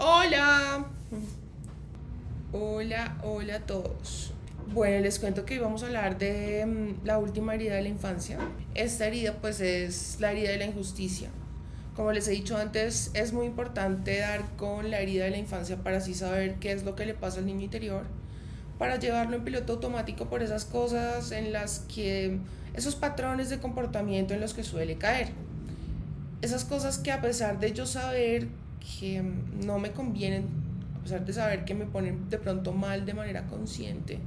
Hola. Hola, hola a todos. Bueno, les cuento que hoy vamos a hablar de mm, la última herida de la infancia. Esta herida pues es la herida de la injusticia. Como les he dicho antes, es muy importante dar con la herida de la infancia para así saber qué es lo que le pasa al niño interior, para llevarlo en piloto automático por esas cosas en las que, esos patrones de comportamiento en los que suele caer. Esas cosas que a pesar de yo saber que no me convienen, a pesar de saber que me ponen de pronto mal de manera consciente,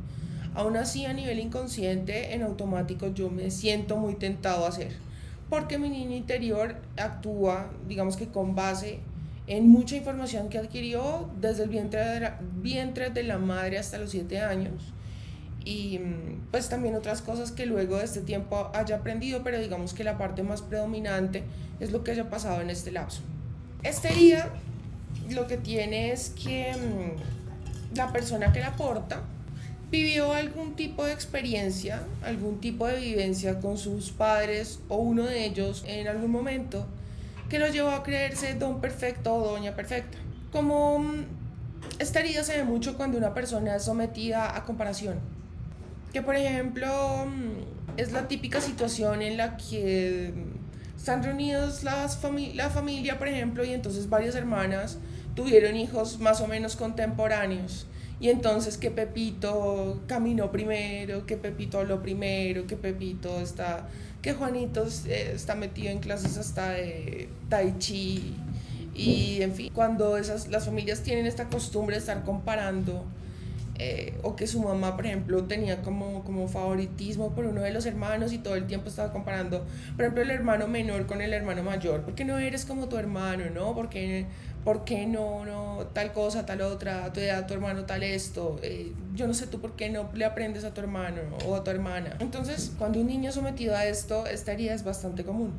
aún así a nivel inconsciente, en automático yo me siento muy tentado a hacer. Porque mi niño interior actúa, digamos que con base en mucha información que adquirió desde el vientre de la, madre hasta los 7 años. Y pues también otras cosas que luego de este tiempo haya aprendido, pero digamos que la parte más predominante es lo que haya pasado en este lapso. Esta herida lo que tiene es que mm, la persona que la porta vivió algún tipo de experiencia, algún tipo de vivencia con sus padres o uno de ellos en algún momento que lo llevó a creerse don perfecto o doña perfecta. Como mm, esta herida se ve mucho cuando una persona es sometida a comparación. Que por ejemplo mm, es la típica situación en la que están reunidos las la familia, por ejemplo, y entonces varias hermanas tuvieron hijos más o menos contemporáneos. Y entonces que Pepito caminó primero, que Pepito habló primero, que Pepito está, que Juanito eh, está metido en clases hasta de tai chi. Y en fin, cuando esas, las familias tienen esta costumbre de estar comparando eh, o que su mamá, por ejemplo, tenía como, como favoritismo por uno de los hermanos y todo el tiempo estaba comparando, por ejemplo, el hermano menor con el hermano mayor, ¿por qué no eres como tu hermano, no? ¿Por qué, por qué no, no, tal cosa, tal otra, a tu edad, tu hermano, tal esto? Eh, yo no sé tú por qué no le aprendes a tu hermano o a tu hermana. Entonces, cuando un niño es sometido a esto, esta herida es bastante común.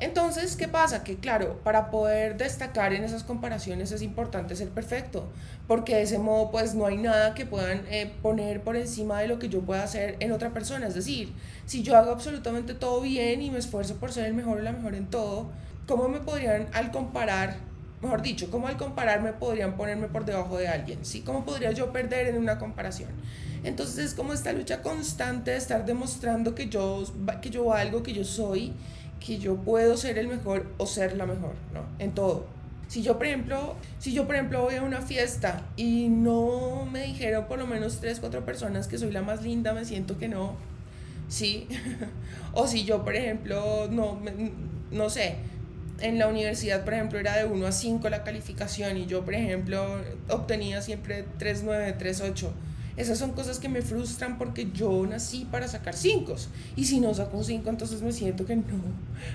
Entonces, ¿qué pasa? Que claro, para poder destacar en esas comparaciones es importante ser perfecto, porque de ese modo pues no hay nada que puedan eh, poner por encima de lo que yo pueda hacer en otra persona. Es decir, si yo hago absolutamente todo bien y me esfuerzo por ser el mejor o la mejor en todo, ¿cómo me podrían al comparar, mejor dicho, cómo al compararme podrían ponerme por debajo de alguien? ¿sí? ¿Cómo podría yo perder en una comparación? Entonces es como esta lucha constante de estar demostrando que yo, que yo valgo, que yo soy que yo puedo ser el mejor o ser la mejor, ¿no? En todo. Si yo, por ejemplo, si yo, por ejemplo, voy a una fiesta y no me dijeron por lo menos tres, cuatro personas que soy la más linda, me siento que no, ¿sí? o si yo, por ejemplo, no, no sé, en la universidad, por ejemplo, era de 1 a 5 la calificación y yo, por ejemplo, obtenía siempre 3, 3, 8 esas son cosas que me frustran porque yo nací para sacar cinco. Y si no saco un cinco, entonces me siento que no.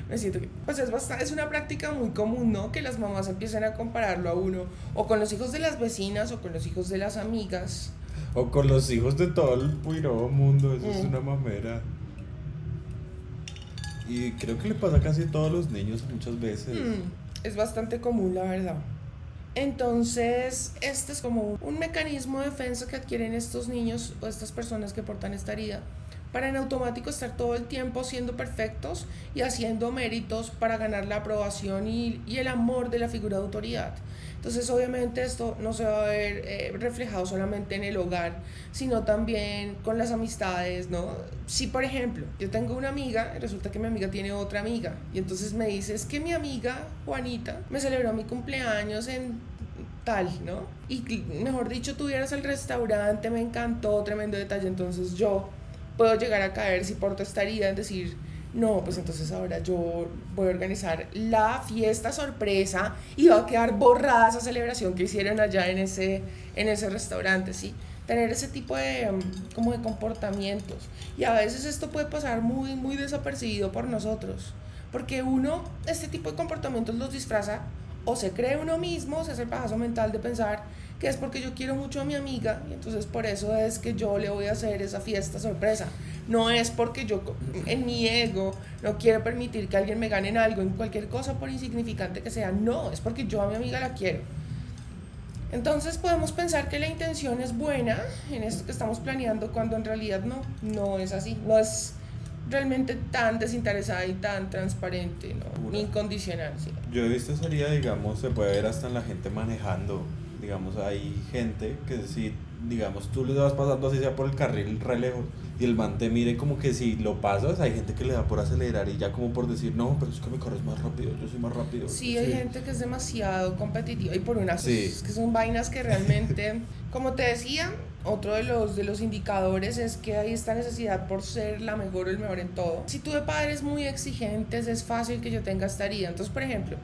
Me siento que. Pues es, bastante, es una práctica muy común, ¿no? Que las mamás empiecen a compararlo a uno. O con los hijos de las vecinas o con los hijos de las amigas. O con los hijos de todo el puiro mundo. Eso es mm. una mamera. Y creo que le pasa casi a todos los niños muchas veces. Mm, es bastante común, la verdad. Entonces, este es como un mecanismo de defensa que adquieren estos niños o estas personas que portan esta herida para en automático estar todo el tiempo siendo perfectos y haciendo méritos para ganar la aprobación y, el amor de la figura de autoridad. Entonces, obviamente esto no se va a ver eh, reflejado solamente en el hogar, sino también con las amistades, ¿no? Si, por ejemplo, yo tengo una amiga, resulta que mi amiga tiene otra amiga, y entonces me dice, es que mi amiga Juanita me celebró mi cumpleaños en tal, ¿no? Y mejor dicho, tuvieras el restaurante, me encantó, tremendo detalle, entonces yo puedo llegar a caer si porto estaría en decir, no, pues entonces ahora yo voy a organizar la fiesta sorpresa y va a quedar borrada esa celebración que hicieron allá en ese, en ese restaurante, ¿sí? Tener ese tipo de, mm, como de comportamientos. Y a veces esto puede pasar muy, muy desapercibido por nosotros, porque uno, este tipo de comportamientos los disfraza o se cree uno mismo, se hace el pajazo mental de pensar que es porque yo quiero mucho a mi amiga y entonces por eso es que yo le voy a hacer esa fiesta sorpresa. No es porque yo en mi ego no quiero permitir que alguien me gane en algo, en cualquier cosa por insignificante que sea. No, es porque yo a mi amiga la quiero. Entonces podemos pensar que la intención es buena en esto que estamos planeando cuando en realidad no, no es así. No es realmente tan desinteresada y tan transparente, ¿no? Incondicional. Yo he visto esa digamos, se puede ver hasta en la gente manejando. Digamos, hay gente que si, digamos, tú le vas pasando así sea por el carril re lejos y el man te mire como que si lo pasas, hay gente que le da por acelerar y ya como por decir, no, pero es que me corres más rápido, yo soy más rápido. Sí, hay gente que es demasiado competitiva y por unas sí. que son vainas que realmente, como te decía, otro de los, de los indicadores es que hay esta necesidad por ser la mejor o el mejor en todo. Si tú de padres muy exigentes, es fácil que yo tenga esta herida. Entonces, por ejemplo,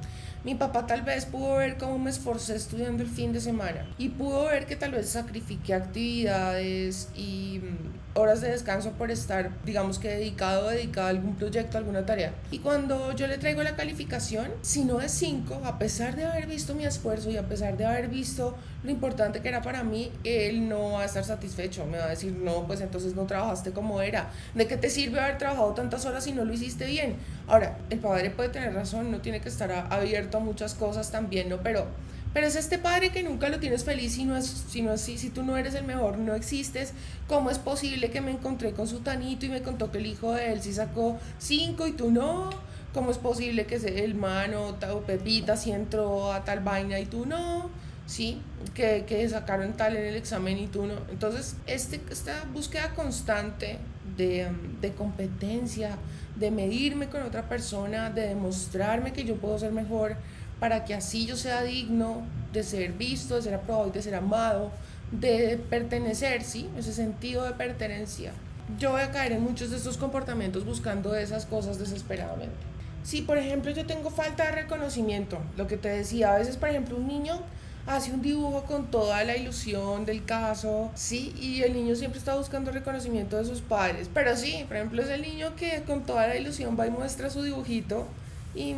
mi papá tal vez pudo ver cómo me esforcé estudiando el fin de semana y pudo ver que tal vez sacrifiqué actividades y mm, horas de descanso por estar, digamos que dedicado o dedicado a algún proyecto, a alguna tarea. Y cuando yo le traigo la calificación, si no es 5, a pesar de haber visto mi esfuerzo y a pesar de haber visto lo importante que era para mí, él no va a estar satisfecho. Me va a decir, no, pues entonces no trabajaste como era. ¿De qué te sirve haber trabajado tantas horas si no lo hiciste bien? Ahora, el padre puede tener razón, no tiene que estar abierto a muchas cosas también, ¿no? Pero, pero es este padre que nunca lo tienes feliz si no es, si no es, si, si tú no eres el mejor, no existes. ¿Cómo es posible que me encontré con su tanito y me contó que el hijo de él sí sacó cinco y tú no? ¿Cómo es posible que el mano o Pepita sí entró a tal vaina y tú no? ¿sí? Que, que, sacaron tal en el examen y tú no. Entonces, este, esta búsqueda constante de, de, competencia, de medirme con otra persona, de demostrarme que yo puedo ser mejor para que así yo sea digno de ser visto, de ser aprobado y de ser amado, de pertenecer, ¿sí? Ese sentido de pertenencia. Yo voy a caer en muchos de estos comportamientos buscando esas cosas desesperadamente. Si, por ejemplo, yo tengo falta de reconocimiento, lo que te decía, a veces, por ejemplo, un niño hace un dibujo con toda la ilusión del caso, sí, y el niño siempre está buscando reconocimiento de sus padres, pero sí, por ejemplo, es el niño que con toda la ilusión va y muestra su dibujito y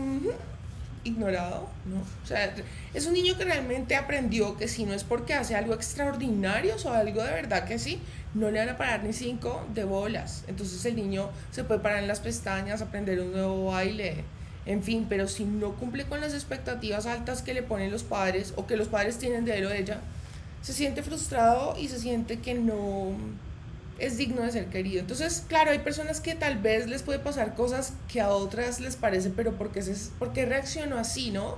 ignorado, ¿no? O sea, es un niño que realmente aprendió que si no es porque hace algo extraordinario o algo de verdad que sí, no le van a parar ni cinco de bolas. Entonces el niño se puede parar en las pestañas, aprender un nuevo baile, en fin, pero si no cumple con las expectativas altas que le ponen los padres o que los padres tienen de él o de ella, se siente frustrado y se siente que no es digno de ser querido. Entonces, claro, hay personas que tal vez les puede pasar cosas que a otras les parece, pero ¿por qué, se, por qué reaccionó así, no?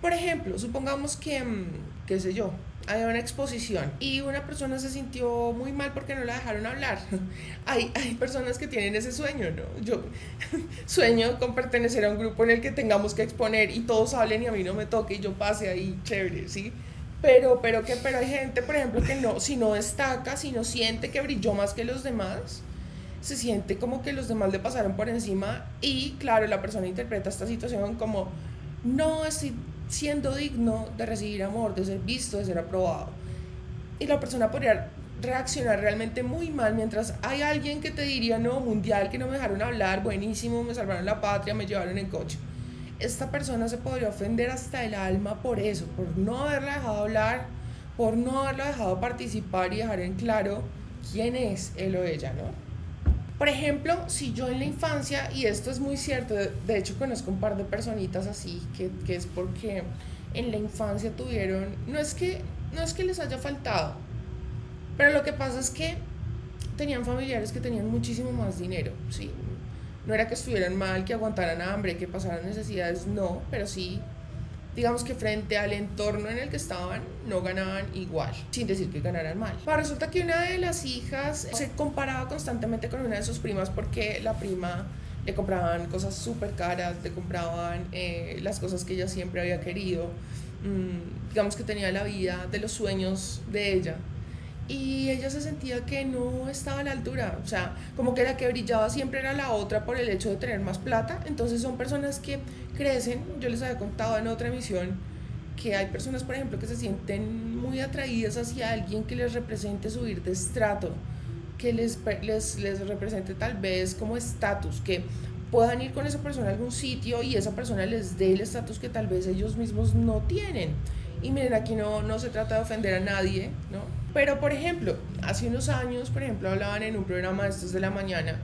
Por ejemplo, supongamos que, mm, qué sé yo, había una exposición y una persona se sintió muy mal porque no la dejaron hablar. hay, hay personas que tienen ese sueño, ¿no? Yo sueño con pertenecer a un grupo en el que tengamos que exponer y todos hablen y a mí no me toque y yo pase ahí, chévere, ¿sí? Pero, pero, que, pero hay gente, por ejemplo, que no, si no destaca, si no siente que brilló más que los demás, se siente como que los demás le pasaron por encima y claro, la persona interpreta esta situación como, no, estoy siendo digno de recibir amor, de ser visto, de ser aprobado. Y la persona podría reaccionar realmente muy mal mientras hay alguien que te diría, no, mundial, que no me dejaron hablar, buenísimo, me salvaron la patria, me llevaron en coche. Esta persona se podría ofender hasta el alma por eso, por no haberla dejado hablar, por no haberla dejado participar y dejar en claro quién es él o ella, ¿no? Por ejemplo, si yo en la infancia, y esto es muy cierto, de, hecho conozco un par de personitas así, que, que, es porque en la infancia tuvieron, no es, que, no es que les haya faltado, pero lo que pasa es que tenían familiares que tenían muchísimo más dinero, ¿sí? No era que estuvieran mal, que aguantaran hambre, que pasaran necesidades, no, pero sí digamos que frente al entorno en el que estaban no ganaban igual, sin decir que ganaran mal. Pero resulta que una de las hijas se comparaba constantemente con una de sus primas porque la prima le compraban cosas súper caras, le compraban eh, las cosas que ella siempre había querido, mm, digamos que tenía la vida de los sueños de ella y ella se sentía que no estaba a la altura, o sea, como que la que brillaba siempre era la otra por el hecho de tener más plata, entonces son personas que crecen, yo les había contado en otra emisión que hay personas, por ejemplo, que se sienten muy atraídas hacia alguien que les represente subir de estrato, que les, les, les represente tal vez como estatus, que puedan ir con esa persona a algún sitio y esa persona les dé el estatus que tal vez ellos mismos no tienen. Y miren, aquí no, no se trata de ofender a nadie, ¿no? Pero, por ejemplo, hace unos años, por ejemplo, hablaban en un programa de estos de la mañana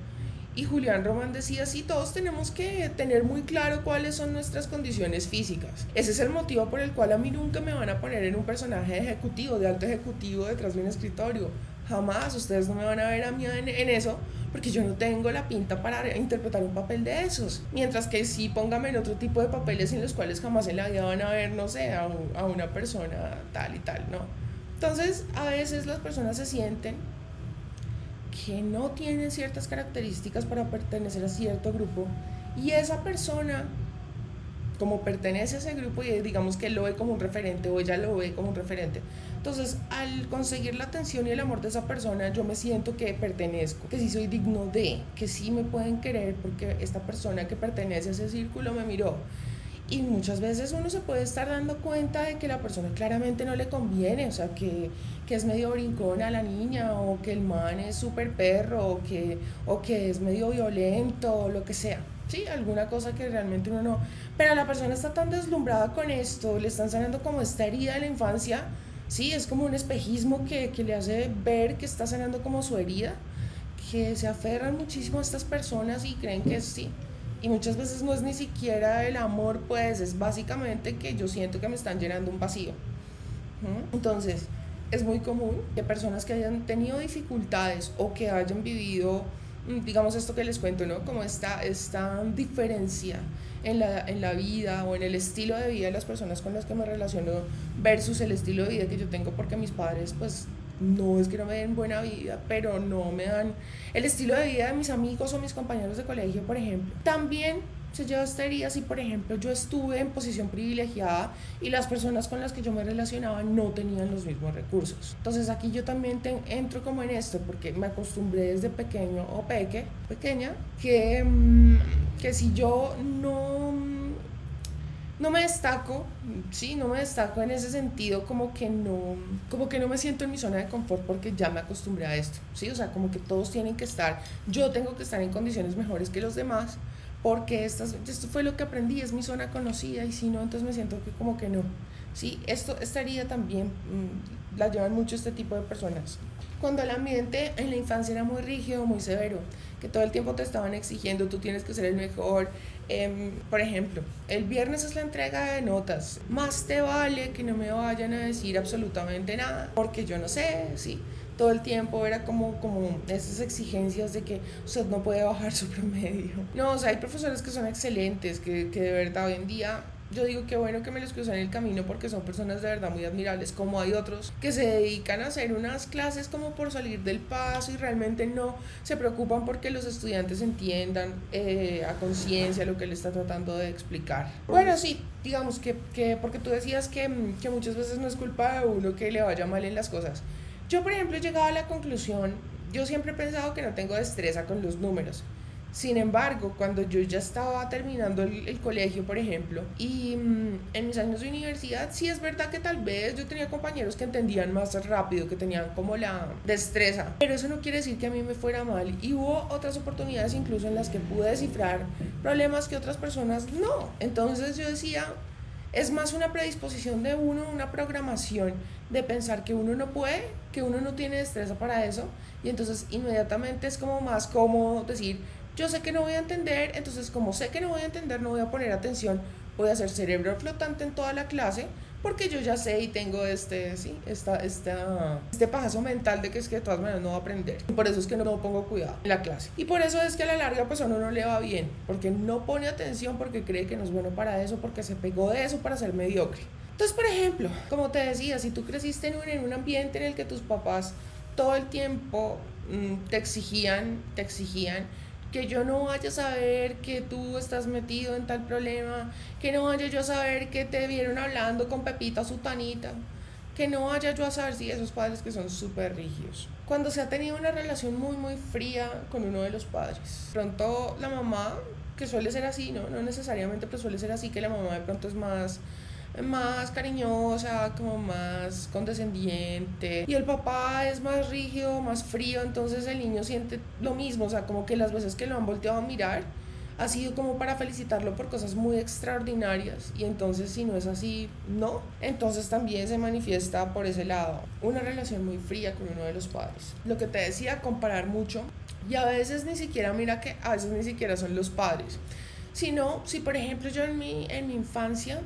y Julián Román decía, sí, todos tenemos que tener muy claro cuáles son nuestras condiciones físicas. Ese es el motivo por el cual a mí nunca me van a poner en un personaje ejecutivo, de alto ejecutivo detrás de un escritorio. jamás, ustedes no me van a ver a mí en, eso, porque yo no tengo la pinta para interpretar un papel de esos. Mientras que sí póngame en otro tipo de papeles en los cuales jamás en la vida van a ver, no sé, a una persona tal y tal, ¿no? Entonces, a veces las personas se sienten que no tienen ciertas características para pertenecer a cierto grupo y esa persona como pertenece a ese grupo y digamos que lo ve como un referente o ella lo ve como un referente. Entonces, al conseguir la atención y el amor de esa persona, yo me siento que pertenezco, que sí soy digno de, que sí me pueden querer porque esta persona que pertenece a ese círculo me miró. Y muchas veces uno se puede estar dando cuenta de que la persona claramente no le conviene, o sea, que, que es medio brincón a la niña, o que el man es súper perro, o que, o que es medio violento, o lo que sea. Sí, alguna cosa que realmente uno no. Pero la persona está tan deslumbrada con esto, le están sanando como esta herida de la infancia. Sí, es como un espejismo que, que le hace ver que está sanando como su herida, que se aferran muchísimo a estas personas y creen que sí. Y muchas veces no es ni siquiera el amor, pues es básicamente que yo siento que me están llenando un vacío. Entonces, es muy común que personas que hayan tenido dificultades o que hayan vivido Mm, digamos esto que les cuento, ¿no? Como esta, esta diferencia en la, en la vida o en el estilo de vida de las personas con las que me relaciono versus el estilo de vida que yo tengo porque mis padres pues no es que no me den buena vida, pero no me dan el estilo de vida de mis amigos o mis compañeros de colegio, por ejemplo. También se lleva herida si, por ejemplo, yo estuve en posición privilegiada y las personas con las que yo me relacionaba no tenían los mismos recursos. Entonces aquí yo también entro como en esto porque me acostumbré desde pequeño o peque, pequeña, que, mm, que si yo no, no me destaco, sí, no me destaco en ese sentido como que no, como que no me siento en mi zona de confort porque ya me acostumbré a esto, sí, o sea, como que todos tienen que estar, yo tengo que estar en condiciones mejores que los demás porque esto fue lo que aprendí, es mi zona conocida y si no, entonces me siento que como que no. Sí, esto, esta herida también mm, la llevan mucho este tipo de personas. Cuando el ambiente en la infancia era muy rígido, muy severo, que todo el tiempo te estaban exigiendo, tú tienes que ser el mejor. Em, por ejemplo, el viernes es la entrega de notas. Más te vale que no me vayan a decir absolutamente nada, porque yo no sé, sí todo el tiempo era como, como esas exigencias de que usted no puede bajar su promedio. No, o sea, hay profesores que son excelentes, que, que de verdad hoy en día yo digo que bueno que me los cruzan en el camino porque son personas de verdad muy admirables, como hay otros que se dedican a hacer unas clases como por salir del paso y realmente no se preocupan porque los estudiantes entiendan eh, a conciencia lo que le está tratando de explicar. Bueno, sí, digamos que, que porque tú decías que, que muchas veces no es culpa de uno que le vaya mal en las cosas. Yo, por ejemplo, he llegado a la conclusión, yo siempre he pensado que no tengo destreza con los números. Sin embargo, cuando yo ya estaba terminando el, colegio, por ejemplo, y mm, en mis años de universidad, sí es verdad que tal vez yo tenía compañeros que entendían más rápido, que tenían como la destreza, pero eso no quiere decir que a mí me fuera mal. Y hubo otras oportunidades incluso en las que pude descifrar problemas que otras personas no. Entonces yo decía, es más una predisposición de uno, una programación de pensar que uno no puede, que uno no tiene destreza para eso, y entonces inmediatamente es como más cómodo decir, yo sé que no voy a entender, entonces como sé que no voy a entender, no voy a poner atención, voy a hacer cerebro flotante en toda la clase, porque yo ya sé y tengo este, sí, esta, esta, este pajazo mental de que es que de todas maneras no voy a aprender. Por eso es que no pongo cuidado en la clase. Y por eso es que a la larga pues a uno no le va bien, porque no pone atención, porque cree que no es bueno para eso, porque se pegó de eso para ser mediocre. Entonces, por ejemplo, como te decía, si tú creciste en un, en un ambiente en el que tus papás todo el tiempo mm, te exigían, te exigían que yo no vaya a saber que tú estás metido en tal problema, que no vaya yo a saber que te vieron hablando con Pepita Sutanita, que no vaya yo a saber si esos padres que son súper rígidos. Cuando se ha tenido una relación muy, muy fría con uno de los padres, pronto la mamá, que suele ser así, ¿no? No necesariamente, pero suele ser así, que la mamá de pronto es más más cariñosa, como más condescendiente. Y el papá es más rígido, más frío, entonces el niño siente lo mismo, o sea, como que las veces que lo han volteado a mirar ha sido como para felicitarlo por cosas muy extraordinarias y entonces si no es así, no. Entonces también se manifiesta por ese lado una relación muy fría con uno de los padres. Lo que te decía, comparar mucho y a veces ni siquiera, mira que a veces ni siquiera son los padres, sino si por ejemplo yo en mi, en mi infancia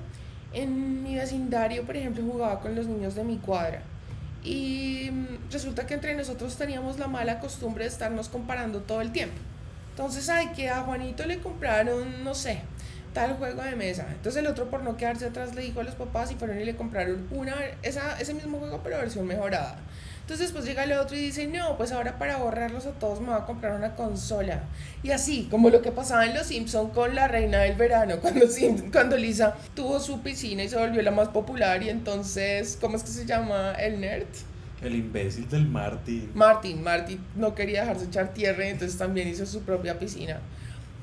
en mi vecindario, por ejemplo, jugaba con los niños de mi cuadra Y resulta que entre nosotros teníamos la mala costumbre de estarnos comparando todo el tiempo. Entonces, ay, que a Juanito le compraron, no sé, tal juego de mesa. Entonces el otro por no quedarse atrás le dijo a los papás y fueron y le compraron una, esa, ese mismo juego pero versión mejorada. Entonces después llega el otro y dice, no, pues ahora para borrarlos a todos me voy a comprar una consola. Y así, como lo que pasaba en Los Simpson con la reina del verano, cuando, cuando Lisa tuvo su piscina y se volvió la más popular y entonces, ¿cómo es que se llama? El nerd. El imbécil del Martin. Martin, Martin no quería dejarse echar tierra y entonces también hizo su propia piscina.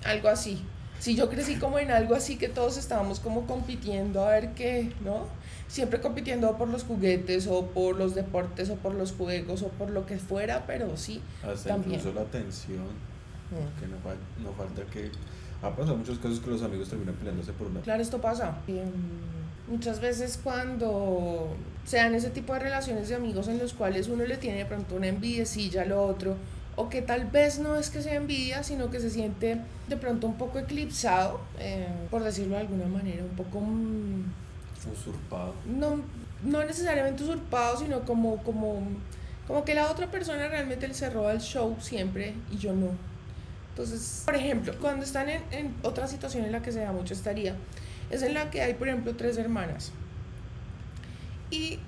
Algo así. Si yo crecí como en algo así que todos estábamos como compitiendo a ver qué, ¿no? Siempre compitiendo por los juguetes o por los deportes o por los juegos o por lo que fuera, pero sí. Hasta también. incluso la atención, mm. que no, no, falta que... Ha pasado muchos casos que los amigos terminan peleándose por una... Claro, esto pasa. muchas veces cuando se dan ese tipo de relaciones de amigos en los cuales uno le tiene de pronto una envidiecilla al otro, o que tal vez no es que sea envidia, sino que se siente de pronto un poco eclipsado, eh, por decirlo de alguna manera, un poco... Mm, Usurpado. No, no necesariamente usurpado, sino como, como, como que la otra persona realmente se roba el show siempre y yo no. Entonces, por ejemplo, cuando están en, en otra situación en la que se da mucho estaría, es en la que hay, por ejemplo, tres hermanas. Y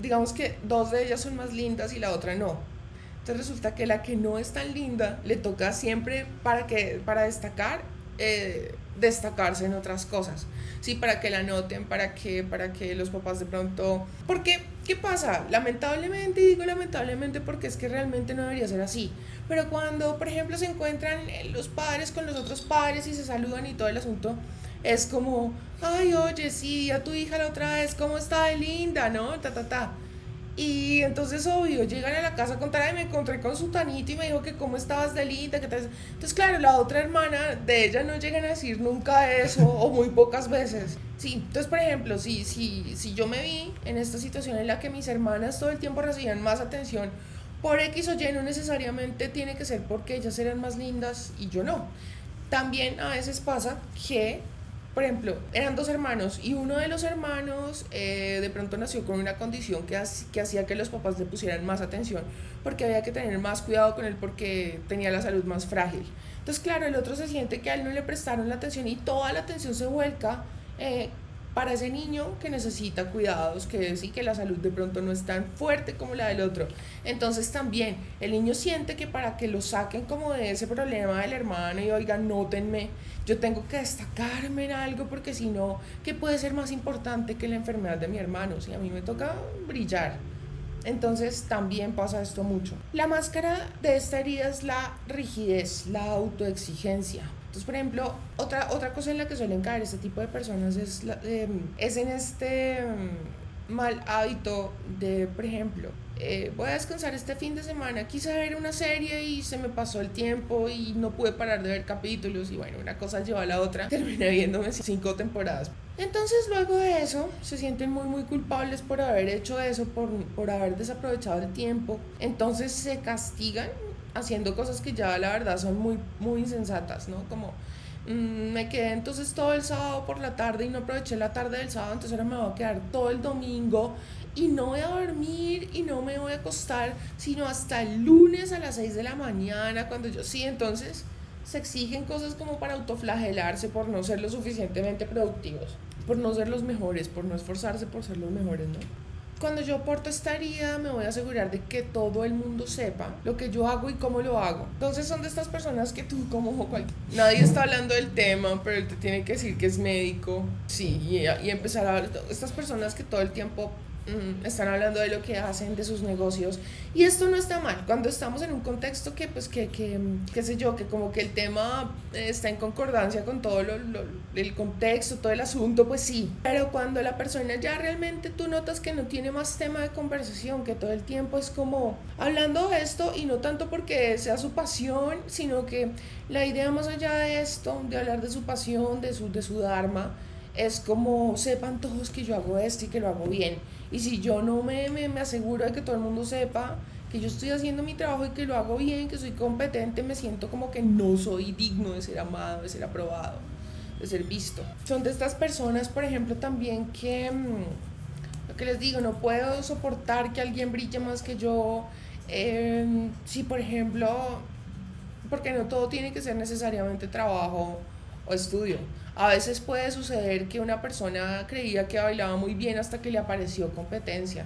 digamos que dos de ellas son más lindas y la otra no. Entonces resulta que la que no es tan linda le toca siempre para, que, para destacar eh, destacarse en otras cosas, ¿sí? Para que la noten, para que, para que los papás de pronto... Porque, ¿qué pasa? Lamentablemente, digo lamentablemente porque es que realmente no debería ser así, pero cuando, por ejemplo, se encuentran los padres con los otros padres y se saludan y todo el asunto, es como, ay, oye, sí, a tu hija la otra vez, ¿cómo está linda, no? Ta, ta, ta. Y entonces, obvio, llegan a la casa a contar, me encontré con su tanito y me dijo que cómo estabas de linda, que. Entonces, claro, la otra hermana de ella no llegan a decir nunca eso o muy pocas veces. Sí, entonces, por ejemplo, si, si, si yo me vi en esta situación en la que mis hermanas todo el tiempo recibían más atención por X o Y, no necesariamente tiene que ser porque ellas eran más lindas y yo no. También a veces pasa que por ejemplo, eran dos hermanos y uno de los hermanos eh, de pronto nació con una condición que, hacía que los papás le pusieran más atención porque había que tener más cuidado con él porque tenía la salud más frágil. Entonces, claro, el otro se siente que a él no le prestaron la atención y toda la atención se vuelca eh, para ese niño que necesita cuidados, que sí que la salud de pronto no es tan fuerte como la del otro. Entonces también el niño siente que para que lo saquen como de ese problema del hermano y oigan, nótenme, yo tengo que destacarme en algo porque si no, ¿qué puede ser más importante que la enfermedad de mi hermano? Si a mí me toca brillar. Entonces también pasa esto mucho. La máscara de esta herida es la rigidez, la autoexigencia. Entonces, por ejemplo, otra, otra cosa en la que suelen caer este tipo de personas es, em, es en este em, mal hábito de, por ejemplo, eh, voy a descansar este fin de semana, quise ver una serie y se me pasó el tiempo y no pude parar de ver capítulos y bueno, una cosa lleva a la otra, terminé viéndome cinco temporadas. Entonces luego de eso se sienten muy muy culpables por haber hecho eso, por, por haber desaprovechado el tiempo, entonces se castigan haciendo cosas que ya la verdad son muy, muy insensatas, ¿no? Como mm, me quedé entonces todo el sábado por la tarde y no aproveché la tarde del sábado, entonces ahora me voy a quedar todo el domingo y no voy a dormir y no me voy a acostar, sino hasta el lunes a las 6 de la mañana, cuando yo sí, entonces se exigen cosas como para autoflagelarse por no ser lo suficientemente productivos, por no ser los mejores, por no esforzarse por ser los mejores, ¿no? Cuando yo porto esta herida, me voy a asegurar de que todo el mundo sepa lo que yo hago y cómo lo hago. Entonces son de estas personas que tú, como nadie está hablando del tema, pero él te tiene que decir que es médico. Sí, y, empezar a hablar. Estas personas que todo el tiempo están hablando de lo que hacen, de sus negocios. Y esto no está mal. Cuando estamos en un contexto que, pues, que, que qué sé yo, que como que el tema está en concordancia con todo lo, el contexto, todo el asunto, pues sí. Pero cuando la persona ya realmente tú notas que no tiene más tema de conversación, que todo el tiempo es como hablando de esto y no tanto porque sea su pasión, sino que la idea más allá de esto, de hablar de su pasión, de su, de su dharma, es como sepan todos que yo hago esto y que lo hago bien. Y si yo no me, me, me, aseguro de que todo el mundo sepa que yo estoy haciendo mi trabajo y que lo hago bien, que soy competente, me siento como que no soy digno de ser amado, de ser aprobado, de ser visto. Son de estas personas, por ejemplo, también que... Mm, Lo que les digo, no puedo soportar que alguien brille más que yo. Em, si, por ejemplo, porque no todo tiene que ser necesariamente trabajo o estudio. A veces puede suceder que una persona creía que bailaba muy bien hasta que le apareció competencia.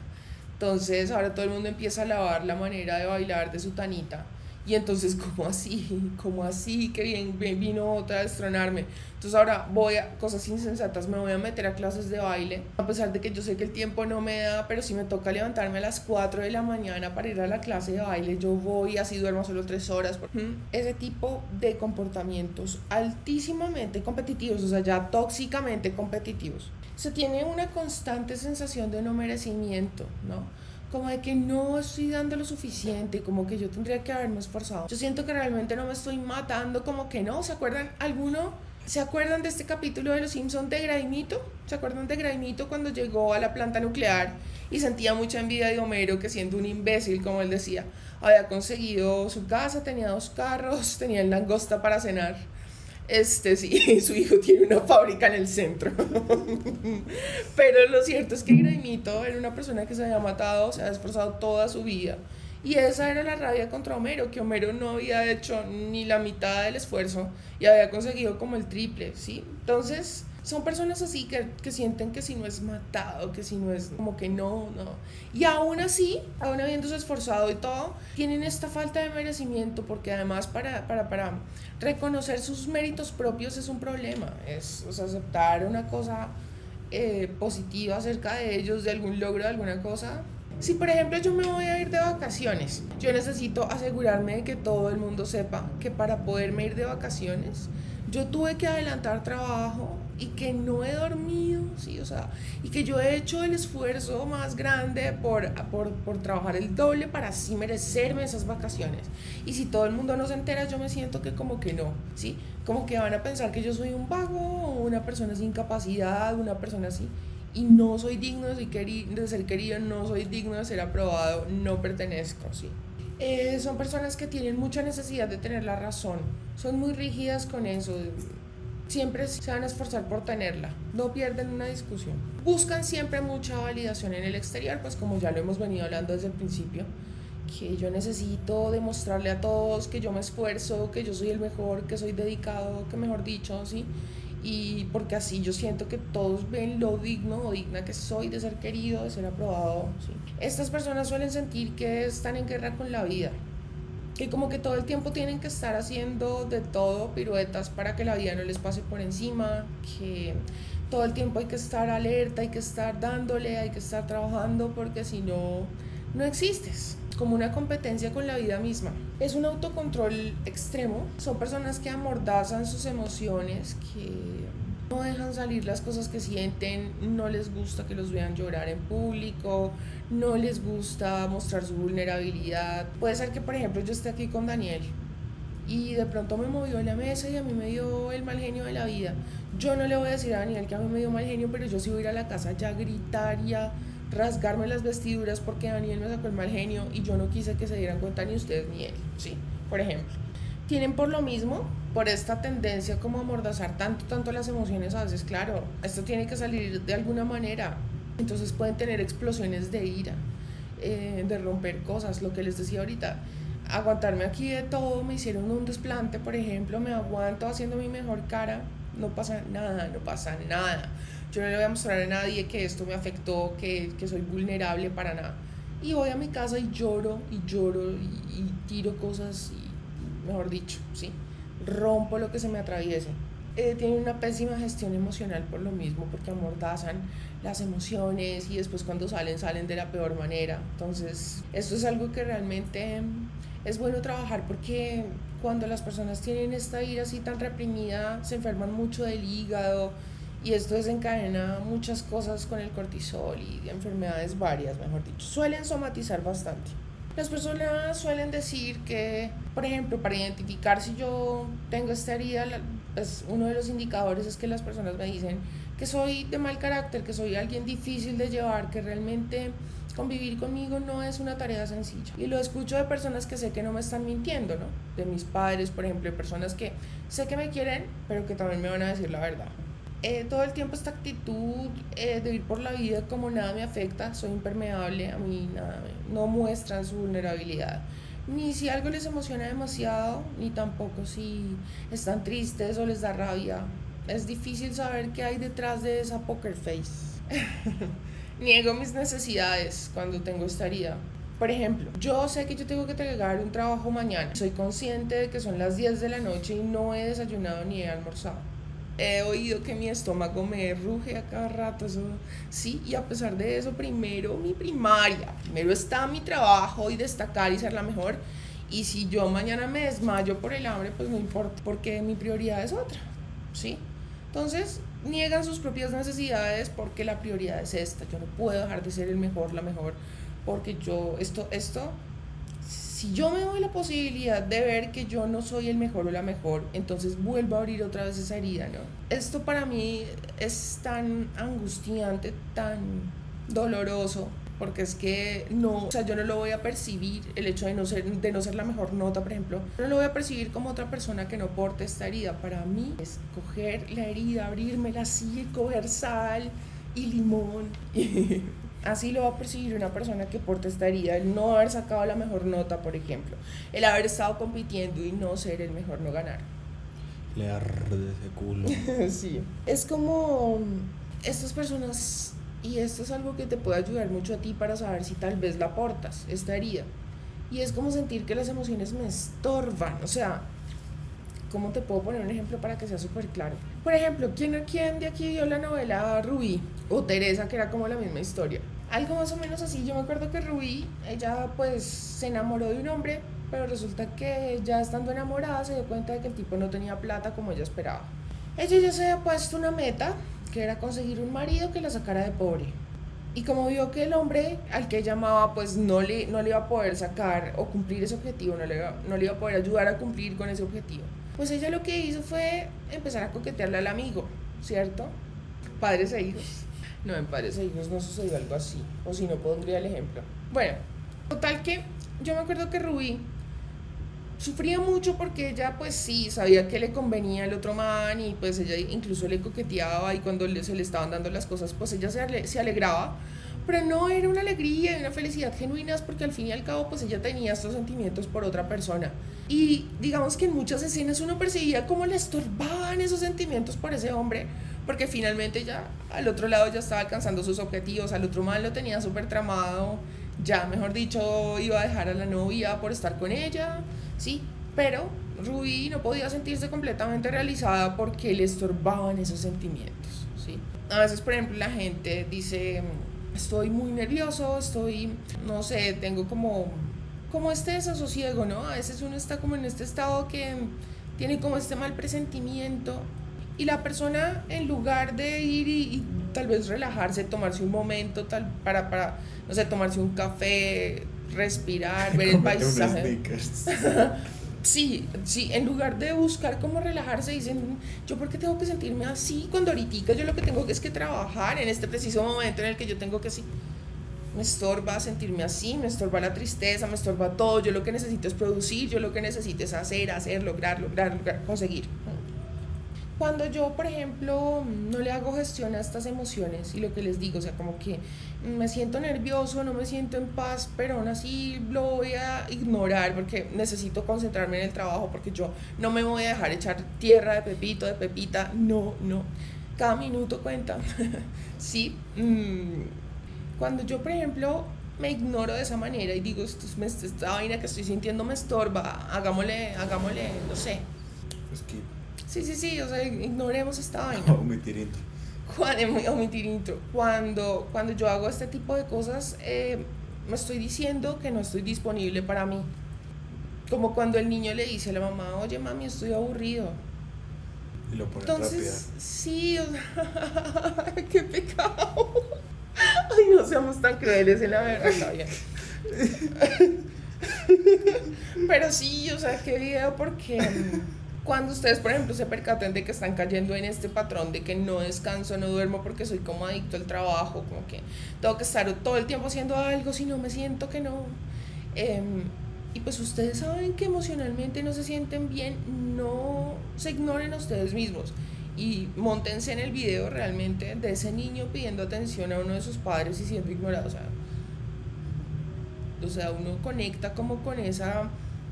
Entonces ahora todo el mundo empieza a lavar la manera de bailar de su tanita y entonces, ¿cómo así? ¿Cómo así? Que bien, vino otra a destronarme. Entonces ahora voy a cosas insensatas, me voy a meter a clases de baile, a pesar de que yo sé que el tiempo no me da, pero si me toca levantarme a las 4 de la mañana para ir a la clase de baile, yo voy, así duermo solo 3 horas. Ese tipo de comportamientos altísimamente competitivos, o sea, ya tóxicamente competitivos. Se tiene una constante sensación de no merecimiento, ¿no? Como de que no estoy dando lo suficiente, como que yo tendría que haberme esforzado. Yo siento que realmente no me estoy matando, como que no. ¿Se acuerdan? ¿Alguno? ¿Se acuerdan de este capítulo de Los Simpsons de Graimito? ¿Se acuerdan de Graimito cuando llegó a la planta nuclear y sentía mucha envidia de Homero que siendo un imbécil, como él decía, había conseguido su casa, tenía dos carros, tenía el langosta para cenar? Este sí, su hijo tiene una fábrica en el centro. Pero lo cierto es que Graimito era una persona que se había matado, se había esforzado toda su vida. Y esa era la rabia contra Homero, que Homero no había hecho ni la mitad del esfuerzo y había conseguido como el triple, ¿sí? Entonces, son personas así que, que, sienten que si no es matado, que si no es como que no, no. Y aún así, aún habiéndose esforzado y todo, tienen esta falta de merecimiento porque además para, para, para reconocer sus méritos propios es un problema. Es aceptar una cosa eh, positiva acerca de ellos, de algún logro, de alguna cosa. Si por ejemplo yo me voy a ir de vacaciones, yo necesito asegurarme de que todo el mundo sepa que para poderme ir de vacaciones, yo tuve que adelantar trabajo y que no he dormido, ¿sí? O sea, y que yo he hecho el esfuerzo más grande por, por, por, trabajar el doble para así merecerme esas vacaciones. Y si todo el mundo no se entera, yo me siento que como que no, ¿sí? Como que van a pensar que yo soy un vago, una persona sin capacidad, una persona así. Y no soy digno de de ser querido, no soy digno de ser aprobado, no pertenezco, ¿sí? Eh, son personas que tienen mucha necesidad de tener la razón, son muy rígidas con eso, siempre se van a esforzar por tenerla, no pierden una discusión. Buscan siempre mucha validación en el exterior, pues como ya lo hemos venido hablando desde el principio, que yo necesito demostrarle a todos que yo me esfuerzo, que yo soy el mejor, que soy dedicado, que mejor dicho, ¿sí? Y porque así yo siento que todos ven lo digno o digna que soy de ser querido, de ser aprobado, ¿sí? Estas personas suelen sentir que están en guerra con la vida, que como que todo el tiempo tienen que estar haciendo de todo, piruetas para que la vida no les pase por encima, que todo el tiempo hay que estar alerta, hay que estar dándole, hay que estar trabajando porque si no, no existes como una competencia con la vida misma. Es un autocontrol extremo, son personas que amordazan sus emociones, que no dejan salir las cosas que sienten, no les gusta que los vean llorar en público, no les gusta mostrar su vulnerabilidad. Puede ser que, por ejemplo, yo esté aquí con Daniel y de pronto me movió la mesa y a mí me dio el mal genio de la vida. Yo no le voy a decir a Daniel que a mí me dio mal genio, pero yo sí voy a ir a la casa ya a gritar y rasgarme las vestiduras porque Daniel me sacó el mal genio y yo no quise que se dieran cuenta ni ustedes ni él, sí, por ejemplo tienen por lo mismo, por esta tendencia como a amordazar tanto, tanto las emociones, a veces, claro, esto tiene que salir de alguna manera. Entonces pueden tener explosiones de ira, eh, de romper cosas, lo que les decía ahorita. Aguantarme aquí de todo, me hicieron un desplante, por ejemplo, me aguanto haciendo mi mejor cara, no pasa nada, no pasa nada. Yo no le voy a mostrar a nadie que esto me afectó, que, que soy vulnerable para nada. Y voy a mi casa y lloro y lloro y, tiro cosas mejor dicho, ¿sí? Rompo lo que se me atraviese. Eh, tienen una pésima gestión emocional por lo mismo, porque amordazan las emociones y después cuando salen, salen de la peor manera. Entonces, esto es algo que realmente es bueno trabajar porque cuando las personas tienen esta ira así tan reprimida, se enferman mucho del hígado y esto desencadena muchas cosas con el cortisol y enfermedades varias, mejor dicho. Suelen somatizar bastante. Las personas suelen decir que, por ejemplo, para identificar si yo tengo esta herida, pues uno de los indicadores es que las personas me dicen que soy de mal carácter, que soy alguien difícil de llevar, que realmente convivir conmigo no es una tarea sencilla. Y lo escucho de personas que sé que no me están mintiendo, ¿no? De mis padres, por ejemplo, de personas que sé que me quieren, pero que también me van a decir la verdad. Eh, todo el tiempo esta actitud eh, de ir por la vida como nada me afecta, soy impermeable, a mí nada, no muestran su vulnerabilidad. Ni si algo les emociona demasiado, ni tampoco si están tristes o les da rabia. Es difícil saber qué hay detrás de esa poker face. Niego mis necesidades cuando tengo esta herida. Por ejemplo, yo sé que yo tengo que entregar un trabajo mañana. Soy consciente de que son las 10 de la noche y no he desayunado ni he almorzado he oído que mi estómago me ruge a cada rato, eso, sí, y a pesar de eso, primero mi primaria, primero está mi trabajo y destacar y ser la mejor, y si yo mañana me desmayo por el hambre, pues no importa, porque mi prioridad es otra, ¿sí? Entonces, niegan sus propias necesidades porque la prioridad es esta, yo no puedo dejar de ser el mejor, la mejor, porque yo, esto, esto si yo me doy la posibilidad de ver que yo no soy el mejor o la mejor, entonces vuelvo a abrir otra vez esa herida, ¿no? Esto para mí es tan angustiante, tan doloroso, porque es que no, o sea, yo no lo voy a percibir, el hecho de no ser, de no ser la mejor nota, por ejemplo, no lo voy a percibir como otra persona que no porte esta herida. Para mí es coger la herida, abrirmela así, coger sal y limón. Así lo va a percibir una persona que porta esta herida, el no haber sacado la mejor nota, por ejemplo, el haber estado compitiendo y no ser el mejor, no ganar. Le arde ese culo. sí. Es como estas personas, y esto es algo que te puede ayudar mucho a ti para saber si tal vez la portas, esta herida. Y es como sentir que las emociones me estorban, o sea, ¿cómo te puedo poner un ejemplo para que sea súper claro? Por ejemplo, ¿quién, ¿quién de aquí vio la novela Rubí o Teresa, que era como la misma historia? Algo más o menos así. Yo me acuerdo que Rubí, ella pues se enamoró de un hombre, pero resulta que ya estando enamorada se dio cuenta de que el tipo no tenía plata como ella esperaba. Ella ya se había puesto una meta, que era conseguir un marido que la sacara de pobre. Y como vio que el hombre al que ella amaba pues no le, no le iba a poder sacar o cumplir ese objetivo, no le, no le iba a poder ayudar a cumplir con ese objetivo, pues ella lo que hizo fue empezar a coquetearle al amigo, ¿cierto? Padres e hijos. No, en padres e hijos no sucedió algo así, o si no pondría el ejemplo. Bueno, total que yo me acuerdo que Rubí sufría mucho porque ella pues sí sabía que le convenía el otro man y pues ella incluso le coqueteaba y cuando se le estaban dando las cosas pues ella se, se alegraba pero no era una alegría y una felicidad genuinas porque al fin y al cabo pues ella tenía estos sentimientos por otra persona. Y digamos que en muchas escenas uno percibía cómo le estorbaban esos sentimientos por ese hombre, porque finalmente ya al otro lado ya estaba alcanzando sus objetivos, al otro mal lo tenía súper tramado, ya mejor dicho iba a dejar a la novia por estar con ella, sí, pero Ruby no podía sentirse completamente realizada porque le estorbaban esos sentimientos, sí. A veces, por ejemplo, la gente dice estoy muy nervioso, estoy, no sé, tengo como, como este desasosiego, ¿no? A veces uno está como en este estado que tiene como este mal presentimiento y la persona en lugar de ir y, tal vez relajarse, tomarse un momento tal, para, para, no sé, tomarse un café, respirar, ver el paisaje. Sí, sí, en lugar de buscar cómo relajarse, dicen, yo por qué tengo que sentirme así cuando ahorita yo lo que tengo que es que trabajar en este preciso momento en el que yo tengo que sí, me estorba sentirme así, me estorba la tristeza, me estorba todo, yo lo que necesito es producir, yo lo que necesito es hacer, hacer, lograr, lograr, lograr conseguir. Cuando yo, por ejemplo, no le hago gestión a estas emociones y lo que les digo, o sea, como que me siento nervioso, no me siento en paz, pero aún así lo voy a ignorar porque necesito concentrarme en el trabajo, porque yo no me voy a dejar echar tierra de pepito, de pepita, no, no. Cada minuto cuenta. sí. Mm, cuando yo, por ejemplo, me ignoro de esa manera y digo, esto, esta vaina que estoy sintiendo me estorba, hagámosle, hagámosle, no sé. Que Sí, sí, sí, o sea, ignoremos esta vaina. omitir intro. Cuando, omitir intro. Cuando, cuando yo hago este tipo de cosas, eh, me estoy diciendo que no estoy disponible para mí. Como cuando el niño le dice a la mamá, oye mami, estoy aburrido. Y lo pone Entonces, sí, o sea, qué pecado. Ay, no seamos tan crueles en la verdad, Pero sí, o sea, qué video porque cuando ustedes, por ejemplo, se percaten de que están cayendo en este patrón de que no descanso, no duermo porque soy como adicto al trabajo, como que tengo que estar todo el tiempo haciendo algo, si no me siento que no. Em, y pues ustedes saben que emocionalmente no se sienten bien, no se ignoren a ustedes mismos y montense en el video realmente de ese niño pidiendo atención a uno de sus padres y siendo ignorado. O sea, o sea, uno conecta como con esa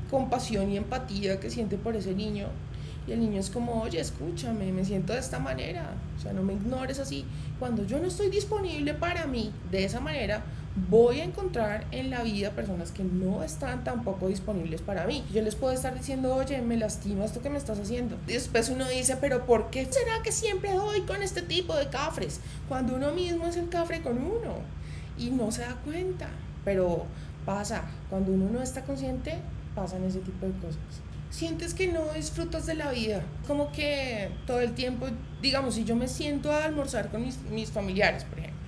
compasión y empatía que siente por ese niño. Y el niño es como, oye, escúchame, me siento de esta manera. O sea, no me ignores así. Cuando yo no estoy disponible para mí de esa manera, voy a encontrar en la vida personas que no están tampoco disponibles para mí. Yo les puedo estar diciendo, oye, me lastima esto que me estás haciendo. Y después uno dice, pero ¿por qué será que siempre doy con este tipo de cafres? Cuando uno mismo es el cafre con uno y no se da cuenta. Pero pasa, cuando uno no está consciente, pasan ese tipo de cosas. Sientes que no disfrutas de la vida, como que todo el tiempo, digamos, si yo me siento a almorzar con mis, mis familiares, por ejemplo,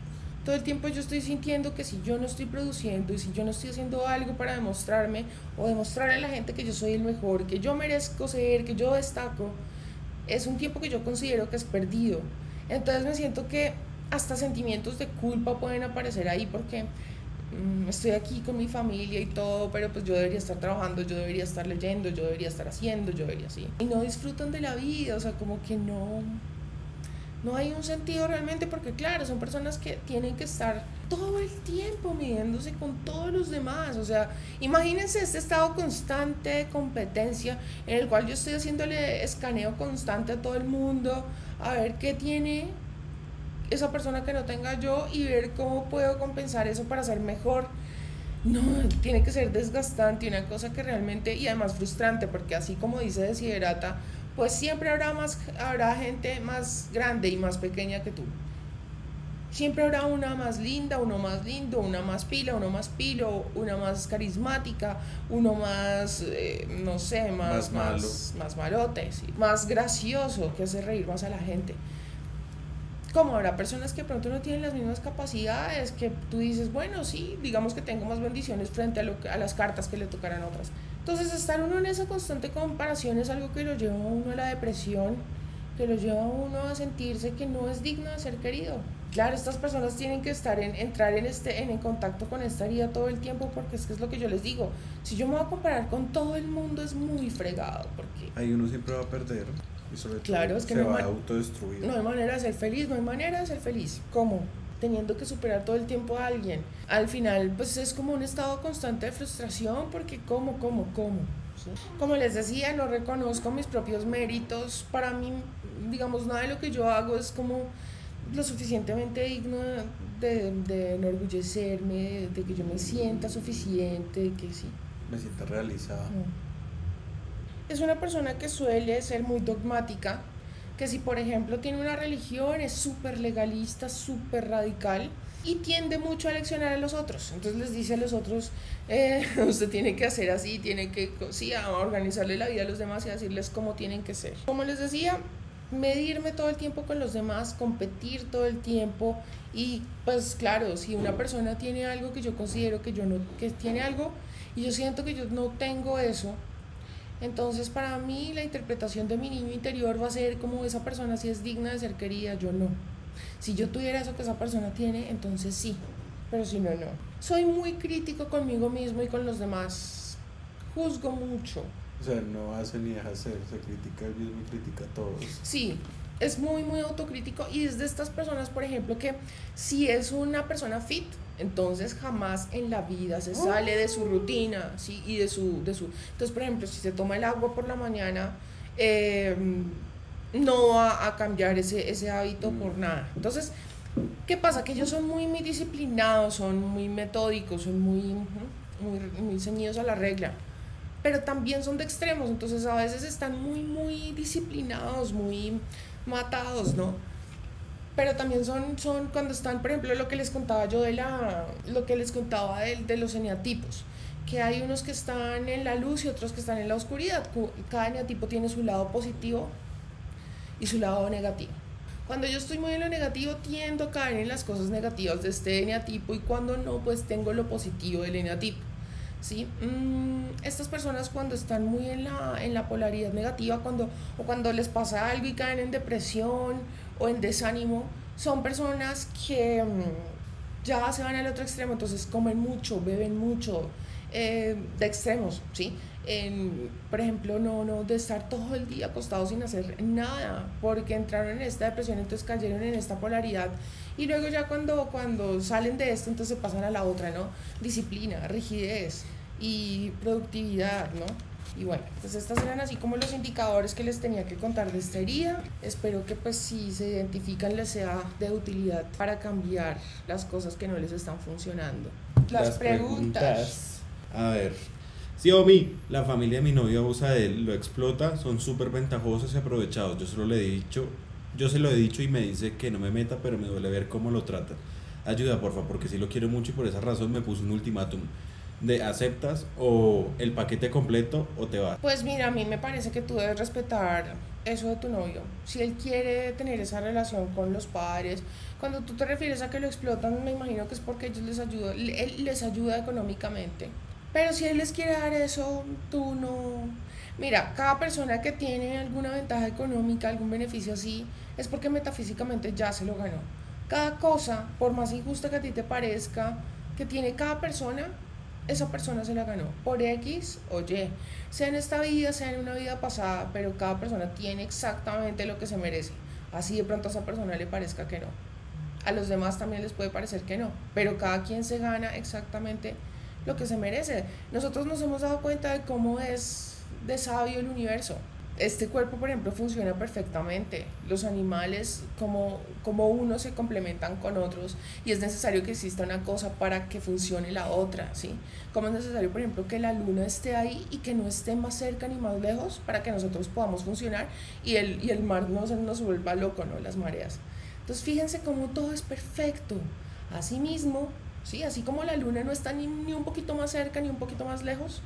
todo el tiempo yo estoy sintiendo que si yo no estoy produciendo y si yo no estoy haciendo algo para demostrarme o demostrarle a la gente que yo soy el mejor, que yo merezco ser, que yo destaco, es un tiempo que yo considero que es perdido. Entonces me siento que hasta sentimientos de culpa pueden aparecer ahí porque mm, estoy aquí con mi familia y todo, pero pues yo debería estar trabajando, yo debería estar leyendo, yo debería estar haciendo, yo debería así. Y no disfrutan de la vida, o sea, como que no, no hay un sentido realmente porque claro, son personas que tienen que estar todo el tiempo midiéndose con todos los demás. O sea, imagínense este estado constante de competencia en el cual yo estoy haciéndole escaneo constante a todo el mundo, a ver qué tiene esa persona que no tenga yo y ver cómo puedo compensar eso para ser mejor. No, tiene que ser desgastante, una cosa que realmente, y además frustrante, porque así como dice Desiderata, pues siempre habrá, más, habrá gente más grande y más pequeña que tú. Siempre habrá una más linda, uno más lindo, una más pila, uno más pilo, una más carismática, uno más, eh, no sé, más, más, más, malote, más gracioso, que hace reír más a la gente. Como habrá personas que pronto no tienen las mismas capacidades, que tú dices, bueno, sí, digamos que tengo más bendiciones frente a, lo, a las cartas que le tocarán a otras entonces estar uno en esa constante comparación es algo que lo lleva a uno a la depresión, que lo lleva a uno a sentirse que no es digno de ser querido. Claro, estas personas tienen que estar en, entrar en, este, en, contacto con esta herida todo el tiempo porque es que es lo que yo les digo. Si yo me voy a comparar con todo el mundo es muy fregado porque... Ahí uno siempre va a perder y sobre claro, es que se no va a autodestruir. No hay manera de ser feliz, no hay manera de ser feliz. ¿Cómo? Teniendo que superar todo el tiempo a alguien. Al final, pues es como un estado constante de frustración porque ¿cómo, cómo, cómo? Como les decía, no reconozco mis propios méritos. Para mí, digamos, nada de lo que yo hago es como lo suficientemente digno de, de enorgullecerme, de, que yo me sienta suficiente, que sí. Me sienta realizada. Es una persona que suele ser muy dogmática que si por ejemplo tiene una religión es súper legalista, súper radical y tiende mucho a leccionar a los otros. Entonces les dice a los otros, eh, usted tiene que hacer así, tiene que, sí, a organizarle la vida a los demás y decirles cómo tienen que ser. Como les decía, medirme todo el tiempo con los demás, competir todo el tiempo y pues claro, si una persona tiene algo que yo considero que yo no, que tiene algo y yo siento que yo no tengo eso, entonces, para mí, la interpretación de mi niño interior va a ser como esa persona si es digna de ser querida, yo no. Si yo tuviera eso que esa persona tiene, entonces sí, pero si no, no. Soy muy crítico conmigo mismo y con los demás. Juzgo mucho. O sea, no hace ni deja hacer, se critica el mismo y critica a todos. Sí, es muy, muy autocrítico y es de estas personas, por ejemplo, que si es una persona fit, entonces jamás en la vida se sale de su rutina, ¿sí? Y de su, de su... Entonces, por ejemplo, si se toma el agua por la mañana, em, no va a cambiar ese, ese hábito por mm. nada. Entonces, ¿qué pasa? Que ellos son muy, muy disciplinados, son muy metódicos, son muy, muy, muy ceñidos a la regla pero también son de extremos, entonces a veces están muy, muy disciplinados, muy matados, ¿no? Pero también son, son cuando están, por ejemplo, lo que les contaba yo de la, lo que les contaba de, de los eneatipos, que hay unos que están en la luz y otros que están en la oscuridad. Cada eneatipo tiene su lado positivo y su lado negativo. Cuando yo estoy muy en lo negativo, tiendo a caer en las cosas negativas de este eneatipo y cuando no, pues tengo lo positivo del eneatipo. ¿sí? Mm, estas personas cuando están muy en la, en la polaridad negativa, cuando, o cuando les pasa algo y caen en depresión o en desánimo, son personas que, mm, ya se van al otro extremo, entonces comen mucho, beben mucho, eh, de extremos, ¿sí? Por ejemplo, no, no, de estar todo el día acostado sin hacer nada, porque entraron en esta depresión, entonces cayeron en esta polaridad y luego ya cuando, cuando salen de esto, entonces pasan a la otra, ¿no? Disciplina, rigidez y productividad, ¿no? Y bueno, pues estas eran así como los indicadores que les tenía que contar de esta herida. Espero que pues si se identifican les sea de utilidad para cambiar las cosas que no les están funcionando. Las, preguntas. A ver. Xiaomi, la familia de mi novio abusa de él, lo explota, son súper ventajosos y aprovechados. Yo solo le he dicho, yo se lo he dicho y me dice que no me meta, pero me duele ver cómo lo trata. Ayuda, porfa, porque sí lo quiero mucho y por esa razón me puso un ultimátum de aceptas o el paquete completo o te vas? Pues mira, a mí me parece que tú debes respetar eso de tu novio. Si él quiere tener esa relación con los padres, cuando tú te refieres a que lo explotan, me imagino que es porque ellos les ayuda, él les ayuda económicamente. Pero si él les quiere dar eso, tú no. Mira, cada persona que tiene alguna ventaja económica, algún beneficio así, es porque metafísicamente ya se lo ganó. Cada cosa, por más injusta que a ti te parezca, que tiene cada persona, esa persona se la ganó por X o Y, sea en esta vida, sea en una vida pasada, pero cada persona tiene exactamente lo que se merece. Así de pronto a esa persona le parezca que no. A los demás también les puede parecer que no, pero cada quien se gana exactamente lo que se merece. Nosotros nos hemos dado cuenta de cómo es de sabio el universo este cuerpo, por ejemplo, funciona perfectamente. Los animales, como, como uno, se complementan con otros y es necesario que exista una cosa para que funcione la otra, ¿sí? Como es necesario, por ejemplo, que la luna esté ahí y que no esté más cerca ni más lejos para que nosotros podamos funcionar y el, y el mar no se nos vuelva loco, ¿no? Las mareas. Entonces, fíjense cómo todo es perfecto. Asimismo, ¿sí? Así como la luna no está ni, ni un poquito más cerca ni un poquito más lejos,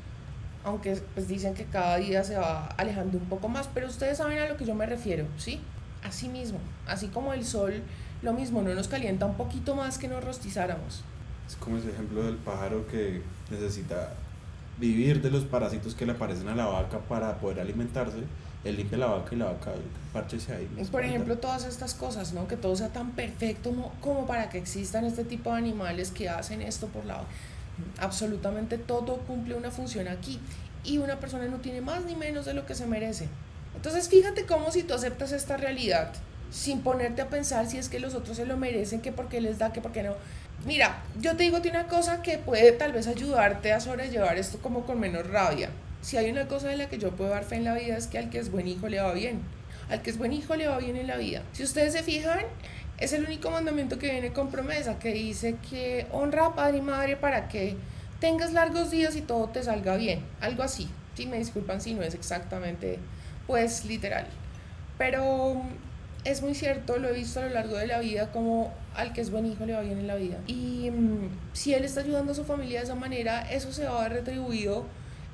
aunque pues dicen que cada día se va alejando un poco más, pero ustedes saben a lo que yo me refiero, ¿sí? Así mismo, así como el sol, lo mismo, no nos calienta un poquito más que nos rostizáramos. Es como ese ejemplo del pájaro que necesita vivir de los parásitos que le aparecen a la vaca para poder alimentarse. Él limpia la vaca y la vaca parchese ahí. Por ejemplo, todas estas cosas, ¿no? Que todo sea tan perfecto como, como para que existan este tipo de animales que hacen esto por la vaca Absolutamente todo cumple una función aquí y una persona no tiene más ni menos de lo que se merece. Entonces fíjate cómo si tú aceptas esta realidad sin ponerte a pensar si es que los otros se lo merecen, que por qué les da, que por qué no. Mira, yo te digo una cosa que puede tal vez ayudarte a sobrellevar esto como con menos rabia. Si hay una cosa de la que yo puedo dar fe en la vida es que al que es buen hijo le va bien. Al que es buen hijo le va bien en la vida. Si ustedes se fijan, es el único mandamiento que viene con promesa, que dice que honra a padre y madre para que tengas largos días y todo te salga bien. Algo así. Si me disculpan si no es exactamente, pues literal. Pero es muy cierto, lo he visto a lo largo de la vida, como al que es buen hijo le va bien en la vida. Y mm, si él está ayudando a su familia de esa manera, eso se va a ver retribuido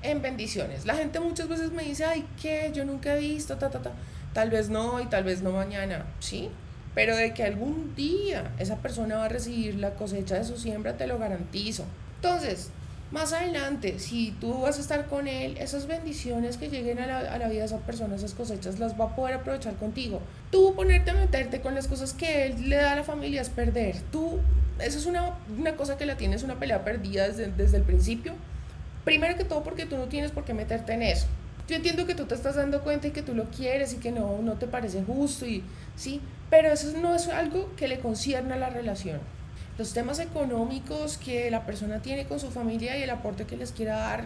en bendiciones. La gente muchas veces me dice, ay, que yo nunca he visto, ta, ta, ta. Tal vez no y tal vez no mañana, ¿sí? Pero de que algún día esa persona va a recibir la cosecha de su siembra, te lo garantizo. Entonces, más adelante, si tú vas a estar con él, esas bendiciones que lleguen a la, a la, vida de esa persona, esas cosechas, las va a poder aprovechar contigo. Tú ponerte a meterte con las cosas que él le da a la familia es perder. Tú, eso es una, una cosa que la tienes, una pelea perdida desde, desde el principio. Primero que todo porque tú no tienes por qué meterte en eso. Yo entiendo que tú te estás dando cuenta y que tú lo quieres y que no, no te parece justo y sí, pero eso no es algo que le concierne a la relación. Los temas económicos que la persona tiene con su familia y el aporte que les quiera dar